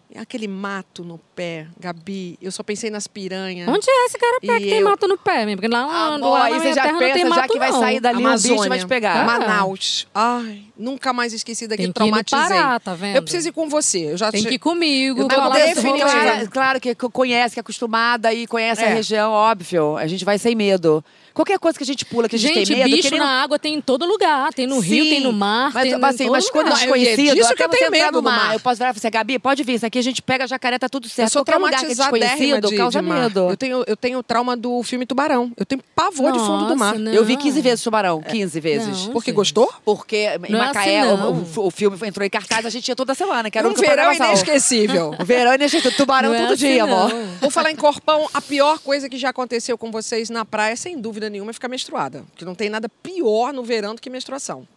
Speaker 4: E aquele mato no pé, Gabi, eu só pensei nas piranhas.
Speaker 3: Onde é esse cara pé
Speaker 4: E
Speaker 3: que tem
Speaker 4: eu-
Speaker 3: mato no pé? Porque lá, lá,
Speaker 2: Amor,
Speaker 3: lá
Speaker 2: aí
Speaker 3: na
Speaker 2: você
Speaker 3: minha
Speaker 2: já
Speaker 3: terra não tem
Speaker 2: pensa, já
Speaker 3: mato,
Speaker 2: que vai
Speaker 3: não.
Speaker 2: sair dali, o bicho
Speaker 4: Amazônia,
Speaker 2: vai te pegar.
Speaker 4: Manaus. Ai, nunca mais esqueci daquele
Speaker 3: Tem que ir no
Speaker 4: traumatizei.
Speaker 3: Pará, tá vendo?
Speaker 4: Eu preciso ir com você. Eu já
Speaker 3: Tem
Speaker 4: te-
Speaker 3: que ir comigo.
Speaker 4: Eu tô
Speaker 2: Claro,
Speaker 4: definitiva.
Speaker 2: que co- conhece, que é acostumada e conhece a
Speaker 4: É.
Speaker 2: região, óbvio. A gente vai sem medo. Qualquer coisa que a gente pula, que a gente,
Speaker 3: Gente,
Speaker 2: tem medo...
Speaker 3: bicho
Speaker 2: que nem-
Speaker 3: na água tem em todo lugar. Tem no rio,
Speaker 2: Sim,
Speaker 3: tem no mar,
Speaker 2: mas,
Speaker 3: tem
Speaker 2: assim, mas quando
Speaker 3: lugar.
Speaker 2: é
Speaker 4: Não, eu- é
Speaker 2: desconhecido,
Speaker 4: disso que eu tenho
Speaker 2: você
Speaker 4: medo
Speaker 2: no mar.
Speaker 4: mar.
Speaker 2: Eu posso virar e falar assim, Gabi, pode vir, isso aqui a gente pega jacaré, tá tudo
Speaker 4: Eu
Speaker 2: certo.
Speaker 4: sou
Speaker 2: Qualquer lugar que é desconhecido,
Speaker 4: de,
Speaker 2: causa
Speaker 4: de
Speaker 2: medo.
Speaker 4: Eu tenho, eu tenho trauma do filme Tubarão. Eu tenho pavor de fundo do mar.
Speaker 3: Nossa,
Speaker 2: Eu vi
Speaker 3: não.
Speaker 2: 15 vezes Tubarão, 15 vezes.
Speaker 3: Não.
Speaker 4: Porque
Speaker 3: gente.
Speaker 4: gostou?
Speaker 2: Porque
Speaker 3: Não é
Speaker 2: Macaé,
Speaker 3: assim,
Speaker 2: o- o, filme entrou em cartaz, a gente ia toda semana, que era o
Speaker 4: Um verão inesquecível.
Speaker 2: Verão inesquecível. Tubarão
Speaker 3: Não é
Speaker 2: todo
Speaker 3: assim,
Speaker 2: dia,
Speaker 3: não.
Speaker 2: amor.
Speaker 4: Vou falar em corpão, a pior coisa que já aconteceu com vocês na praia, sem dúvida nenhuma, é ficar menstruada. Porque não tem nada pior no verão do que menstruação.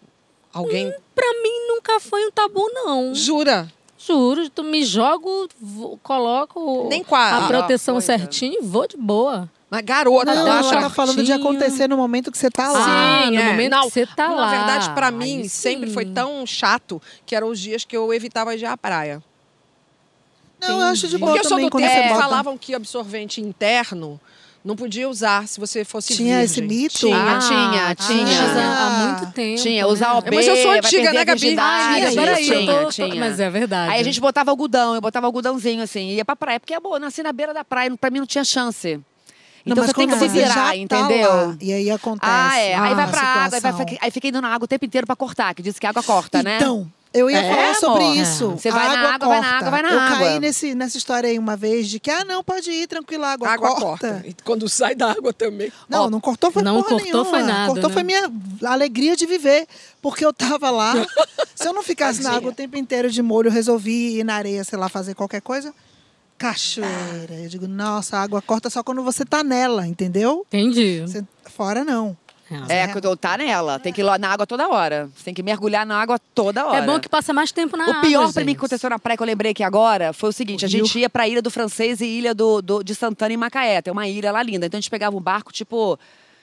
Speaker 4: Alguém
Speaker 3: Pra mim nunca foi um tabu, não.
Speaker 4: jura?
Speaker 3: Juro, tu me jogo, vou- coloco
Speaker 4: Nem com a-
Speaker 3: a proteção
Speaker 2: coisa.
Speaker 3: certinho e vou de boa.
Speaker 4: Uma garota.
Speaker 1: Não,
Speaker 4: eu
Speaker 1: ela tá falando de acontecer no momento que você tá lá.
Speaker 3: Ah,
Speaker 4: Sim,
Speaker 3: no
Speaker 4: é.
Speaker 3: momento
Speaker 4: Não,
Speaker 3: que você tá
Speaker 4: na
Speaker 3: lá.
Speaker 4: verdade, pra
Speaker 3: Aí
Speaker 4: mim, sempre foi tão chato que eram os dias que eu evitava ir à praia.
Speaker 1: Não, eu acho de boa
Speaker 4: Porque eu sou do tempo
Speaker 1: bota.
Speaker 4: falavam que absorvente interno não podia usar se você fosse
Speaker 1: Tinha esse
Speaker 4: virgem.
Speaker 1: mito?
Speaker 4: Tinha.
Speaker 2: Ah, tinha, tinha.
Speaker 3: Mas há,
Speaker 1: Ah.
Speaker 3: muito tempo.
Speaker 2: Tinha, usar
Speaker 3: né?
Speaker 2: OB,
Speaker 4: Mas eu sou antiga, né, Gabi?
Speaker 3: eu
Speaker 2: tinha,
Speaker 3: tô- tô-
Speaker 2: tinha.
Speaker 3: Mas é verdade.
Speaker 2: Aí a gente botava algodão, eu botava algodãozinho assim, ia pra praia, porque, amor, nasci na beira da praia, pra mim não tinha chance.
Speaker 1: Não,
Speaker 2: Então
Speaker 1: mas
Speaker 2: você tem que se
Speaker 1: já
Speaker 2: virar,
Speaker 1: tá
Speaker 2: entendeu?
Speaker 1: lá, e aí acontece.
Speaker 2: Ah, é. Aí vai pra água, aí, vai, aí fica indo na água o tempo inteiro pra cortar, que diz que a água corta, né?
Speaker 1: Então, eu ia
Speaker 2: É,
Speaker 1: falar sobre
Speaker 2: amor?
Speaker 1: isso.
Speaker 2: Você vai na
Speaker 1: água
Speaker 2: água, vai na água, vai na
Speaker 1: eu
Speaker 2: água.
Speaker 1: caí nesse, nessa história aí uma vez de que, ah, não, pode ir, tranquilo, a água,
Speaker 4: A água
Speaker 1: corta.
Speaker 4: corta. E quando sai da água também.
Speaker 1: Não,
Speaker 3: Ó,
Speaker 1: não cortou foi
Speaker 3: não
Speaker 1: porra
Speaker 3: cortou foi
Speaker 1: nenhuma.
Speaker 3: nada,
Speaker 1: Cortou
Speaker 3: né?
Speaker 1: foi minha alegria de viver. Porque eu tava lá. se eu não ficasse na água o tempo inteiro de molho, eu resolvi ir na areia, sei lá, fazer qualquer coisa. Cachoeira. Eu digo, nossa, a água corta só quando você tá nela, entendeu?
Speaker 3: Entendi.
Speaker 1: Você- fora não.
Speaker 2: É, quando tá nela, tem que ir lá na água toda hora. Você tem que mergulhar na água toda hora.
Speaker 3: É bom que passa mais tempo na água.
Speaker 2: O pior pra mim que aconteceu na praia que eu lembrei aqui agora foi o seguinte: a gente ia pra Ilha do Francês e Ilha do, do- de Santana em Macaé. Tem uma ilha lá linda. Então a gente pegava um barco, tipo,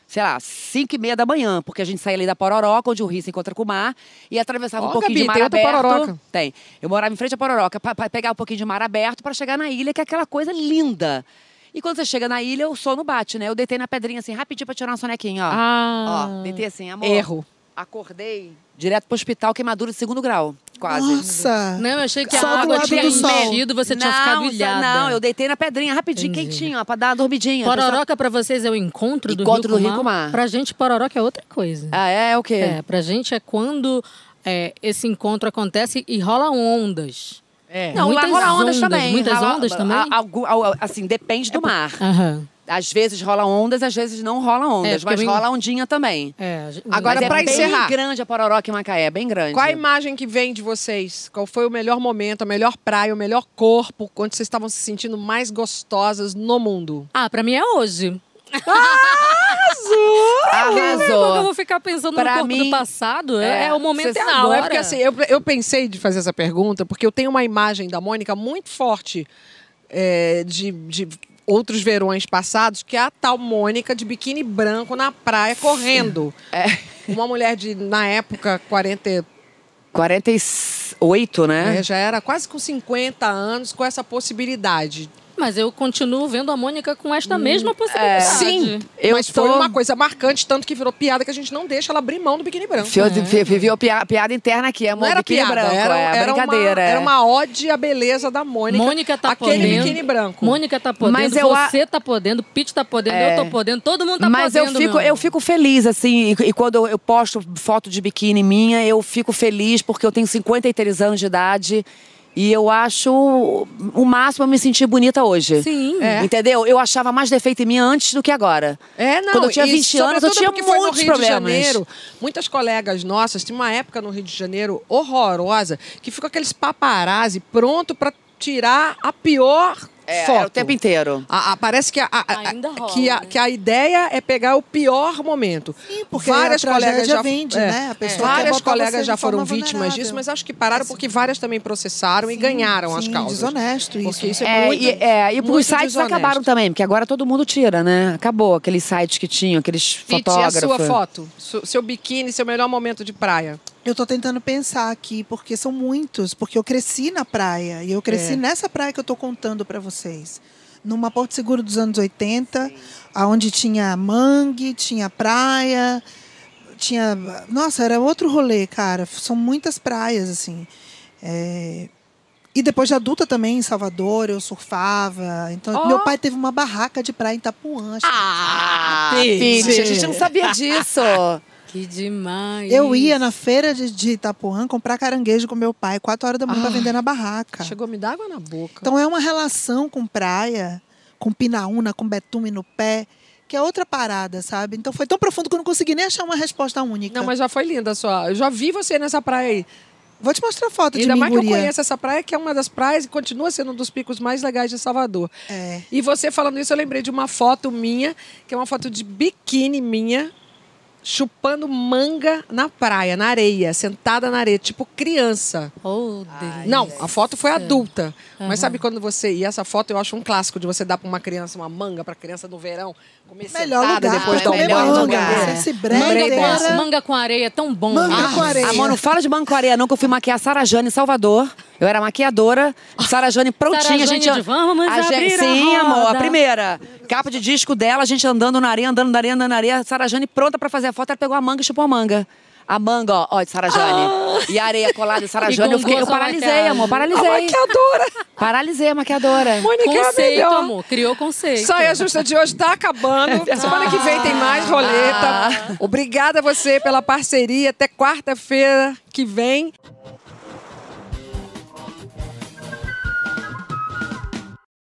Speaker 2: sei lá, 5 e meia da manhã, porque a gente saía ali da Pororoca, onde o rio se encontra com o mar, e atravessava
Speaker 4: Ó,
Speaker 2: um pouquinho
Speaker 4: Gabi,
Speaker 2: de mar
Speaker 4: tem
Speaker 2: aberto.
Speaker 4: Pororoca.
Speaker 2: Tem. Eu morava em frente à Pororoca, pra pegar um pouquinho de mar aberto pra chegar na ilha, que é aquela coisa linda. E quando você chega na ilha, o sono bate, né? Eu deitei na pedrinha assim, rapidinho pra tirar uma sonequinha, ó.
Speaker 3: Ah.
Speaker 2: Ó, deitei assim, amor.
Speaker 4: Erro.
Speaker 2: Acordei direto pro hospital, queimadura de segundo grau. Quase.
Speaker 1: Nossa.
Speaker 3: Não, eu achei que
Speaker 1: Só
Speaker 3: a
Speaker 1: do
Speaker 3: água
Speaker 1: lado
Speaker 3: tinha
Speaker 1: do sol.
Speaker 3: enchido, você tinha
Speaker 2: não,
Speaker 3: ficado
Speaker 2: isso-
Speaker 3: ilhada.
Speaker 2: Não, eu deitei na pedrinha rapidinho,
Speaker 3: Entendi.
Speaker 2: quentinho, ó, pra dar uma dormidinha.
Speaker 3: Pororoca pra vocês é o encontro do
Speaker 2: Encontro
Speaker 3: rio
Speaker 2: do rio com o mar.
Speaker 3: Pra gente, pororoca é outra coisa.
Speaker 2: Ah, é? É o quê?
Speaker 3: É, pra gente é quando é, esse encontro acontece e rola ondas.
Speaker 4: É.
Speaker 2: Não,
Speaker 3: muitas
Speaker 2: lá rola ondas
Speaker 3: ondas,
Speaker 2: também.
Speaker 3: muitas
Speaker 2: Rola-
Speaker 3: ondas também?
Speaker 2: a- algu- al- assim, depende do mar.
Speaker 3: Aham.
Speaker 2: Às vezes rola ondas, às vezes não rola ondas,
Speaker 3: porque
Speaker 2: mas
Speaker 3: bem-
Speaker 2: rola ondinha também.
Speaker 3: É, a gente-
Speaker 4: Agora,
Speaker 2: mas
Speaker 4: pra
Speaker 2: é bem
Speaker 4: encerrar.
Speaker 2: grande a Pororoca em Macaé, bem grande.
Speaker 4: Qual a imagem que vem de vocês? Qual foi o melhor momento, a melhor praia, o melhor corpo, quando vocês estavam se sentindo mais gostosas no mundo?
Speaker 3: Ah, pra mim é hoje.
Speaker 2: Arrasou.
Speaker 3: Porque eu vou ficar pensando
Speaker 2: Pra
Speaker 3: no corpo
Speaker 2: mim,
Speaker 3: do passado. É,
Speaker 2: é,
Speaker 3: o momento
Speaker 2: cê-
Speaker 3: é
Speaker 4: Não,
Speaker 3: agora.
Speaker 4: é porque assim, eu, eu pensei de fazer essa pergunta porque eu tenho uma imagem da Mônica muito forte é, de, de outros verões passados, que é a tal Mônica de biquíni branco na praia correndo. Uma mulher de, na época, 40,
Speaker 2: 48, né?
Speaker 4: é, já era quase com 50 anos, com essa possibilidade.
Speaker 3: Mas eu continuo vendo a Mônica com esta mesma possibilidade.
Speaker 4: Sim,
Speaker 2: Eu
Speaker 4: mas foi
Speaker 2: tô-
Speaker 4: uma coisa marcante, tanto que virou piada que a gente não deixa ela abrir mão do biquíni branco.
Speaker 2: Fio- a pia- piada interna aqui, amor.
Speaker 4: Não era
Speaker 2: biquíni
Speaker 4: piada,
Speaker 2: branco,
Speaker 4: era,
Speaker 2: é
Speaker 4: era
Speaker 2: brincadeira.
Speaker 4: Uma,
Speaker 2: é.
Speaker 4: era uma ode à beleza da Mônica.
Speaker 3: Mônica tá
Speaker 4: aquele
Speaker 3: podendo.
Speaker 4: biquíni branco.
Speaker 3: Mônica tá podendo,
Speaker 2: Mas eu a-
Speaker 3: você tá podendo, Pete tá podendo,
Speaker 2: É.
Speaker 3: eu tô podendo, todo mundo tá
Speaker 2: Mas eu
Speaker 3: podendo.
Speaker 2: fico,
Speaker 3: meu
Speaker 2: eu
Speaker 3: amor.
Speaker 2: fico feliz, assim, e, e quando eu, eu posto foto de biquíni minha, eu fico feliz porque eu tenho 53 anos de idade e eu acho o máximo eu me sentir bonita hoje.
Speaker 3: Sim.
Speaker 4: É.
Speaker 2: Entendeu? Eu achava mais defeito em mim antes do que agora.
Speaker 4: É, não.
Speaker 2: Quando eu tinha
Speaker 4: e
Speaker 2: 20 anos, eu tinha
Speaker 4: porque foi no
Speaker 2: muitos
Speaker 4: Rio
Speaker 2: problemas.
Speaker 4: De Janeiro, muitas colegas nossas, tinha uma época no Rio de Janeiro horrorosa, que ficou aqueles paparazzi pronto pra tirar a pior
Speaker 2: É,
Speaker 4: foto.
Speaker 2: era o tempo inteiro.
Speaker 4: A- a- parece que a, a- a-
Speaker 3: Ainda rola,
Speaker 4: que, a,
Speaker 3: né?
Speaker 4: que a ideia é pegar o pior momento.
Speaker 1: Sim, porque
Speaker 4: várias colegas já
Speaker 1: vende,
Speaker 4: é,
Speaker 1: né? A pessoa quer
Speaker 4: várias colegas já foram vítimas
Speaker 1: vulnerável.
Speaker 4: disso, mas acho que pararam porque várias também processaram e ganharam as
Speaker 1: Sim,
Speaker 4: causas.
Speaker 1: desonesto isso.
Speaker 4: Porque isso é,
Speaker 2: É,
Speaker 4: muito,
Speaker 2: e, é, e
Speaker 4: muito
Speaker 2: os sites
Speaker 4: desonesto.
Speaker 2: acabaram também, porque agora todo mundo tira, né? Acabou aqueles sites que tinham, aqueles
Speaker 4: Pete, e a
Speaker 2: fotógrafos.
Speaker 4: sua foto? Su- Seu biquíni, seu melhor momento de praia?
Speaker 1: Eu tô tentando pensar aqui, porque são muitos, porque eu cresci na praia. E eu cresci
Speaker 4: É.
Speaker 1: nessa praia que eu tô contando para vocês. Numa Porto Seguro dos anos 80, aonde tinha mangue, tinha praia, tinha. Nossa, era outro rolê, cara. São muitas praias, assim. É, E depois de adulta também, em Salvador, eu surfava. Então,
Speaker 4: Ó.
Speaker 1: meu pai teve uma barraca de praia em Itapuã. que-
Speaker 2: Ah.
Speaker 4: Pete,
Speaker 2: a gente não sabia disso.
Speaker 3: Que demais.
Speaker 1: Eu ia na feira de, de Itapuã comprar caranguejo com meu pai, 4 horas da manhã, para vender na barraca.
Speaker 4: Chegou a me dar água na boca.
Speaker 1: Então é uma relação com praia, com pinaúna, com betume no pé, que é outra parada, sabe? Então foi tão profundo que eu não consegui nem achar uma resposta única.
Speaker 4: Não, mas já foi linda a sua. Eu já vi você nessa praia aí.
Speaker 1: Vou te mostrar foto de
Speaker 4: Ainda mais que eu conheço essa praia, que é uma das praias e continua sendo um dos picos mais legais de Salvador.
Speaker 1: É.
Speaker 4: E você falando isso, eu lembrei de uma foto minha, que é uma foto de biquíni minha, chupando manga na praia, na areia, sentada na areia, tipo criança.
Speaker 3: Oh.
Speaker 4: Não, a foto foi adulta. Mas sabe quando você. E essa foto eu acho um clássico de você dar pra uma criança uma manga pra criança no verão, comer
Speaker 1: Melhor
Speaker 4: sentada
Speaker 1: lugar.
Speaker 4: depois
Speaker 2: é
Speaker 1: comer
Speaker 2: melhor
Speaker 4: almoço.
Speaker 1: manga.
Speaker 2: lugar.
Speaker 1: Esse
Speaker 3: Manga
Speaker 1: brega
Speaker 3: com, manga com areia é tão bom.
Speaker 1: Manga
Speaker 3: Ah,
Speaker 1: com areia.
Speaker 2: Amor, não fala de banco com areia, não, que eu fui maquiar a Sara Jane em Salvador. Eu era maquiadora. Sara Jane prontinha,
Speaker 3: Sara
Speaker 2: a gente.
Speaker 3: De vamos
Speaker 2: a gente-
Speaker 3: abrir a
Speaker 2: Sim, amor, a primeira. Capa de disco dela, a gente andando na areia, andando na areia, andando na areia. Sara Jane pronta pra fazer a foto, ela pegou a manga e chupou a manga. A manga, ó, ó, de Sara Jane. E a areia colada de Sara
Speaker 3: E
Speaker 2: Jane. Eu, fiquei, eu paralisei, amor, paralisei.
Speaker 4: Maquiadora!
Speaker 2: Paralisei a maquiadora.
Speaker 4: Mônica é a
Speaker 3: Conceito,
Speaker 4: melhor.
Speaker 3: amor. Criou conceito.
Speaker 4: Saia Justa de hoje tá acabando. Semana que vem tem mais roleta. Obrigada a você pela parceria. Até quarta-feira que vem.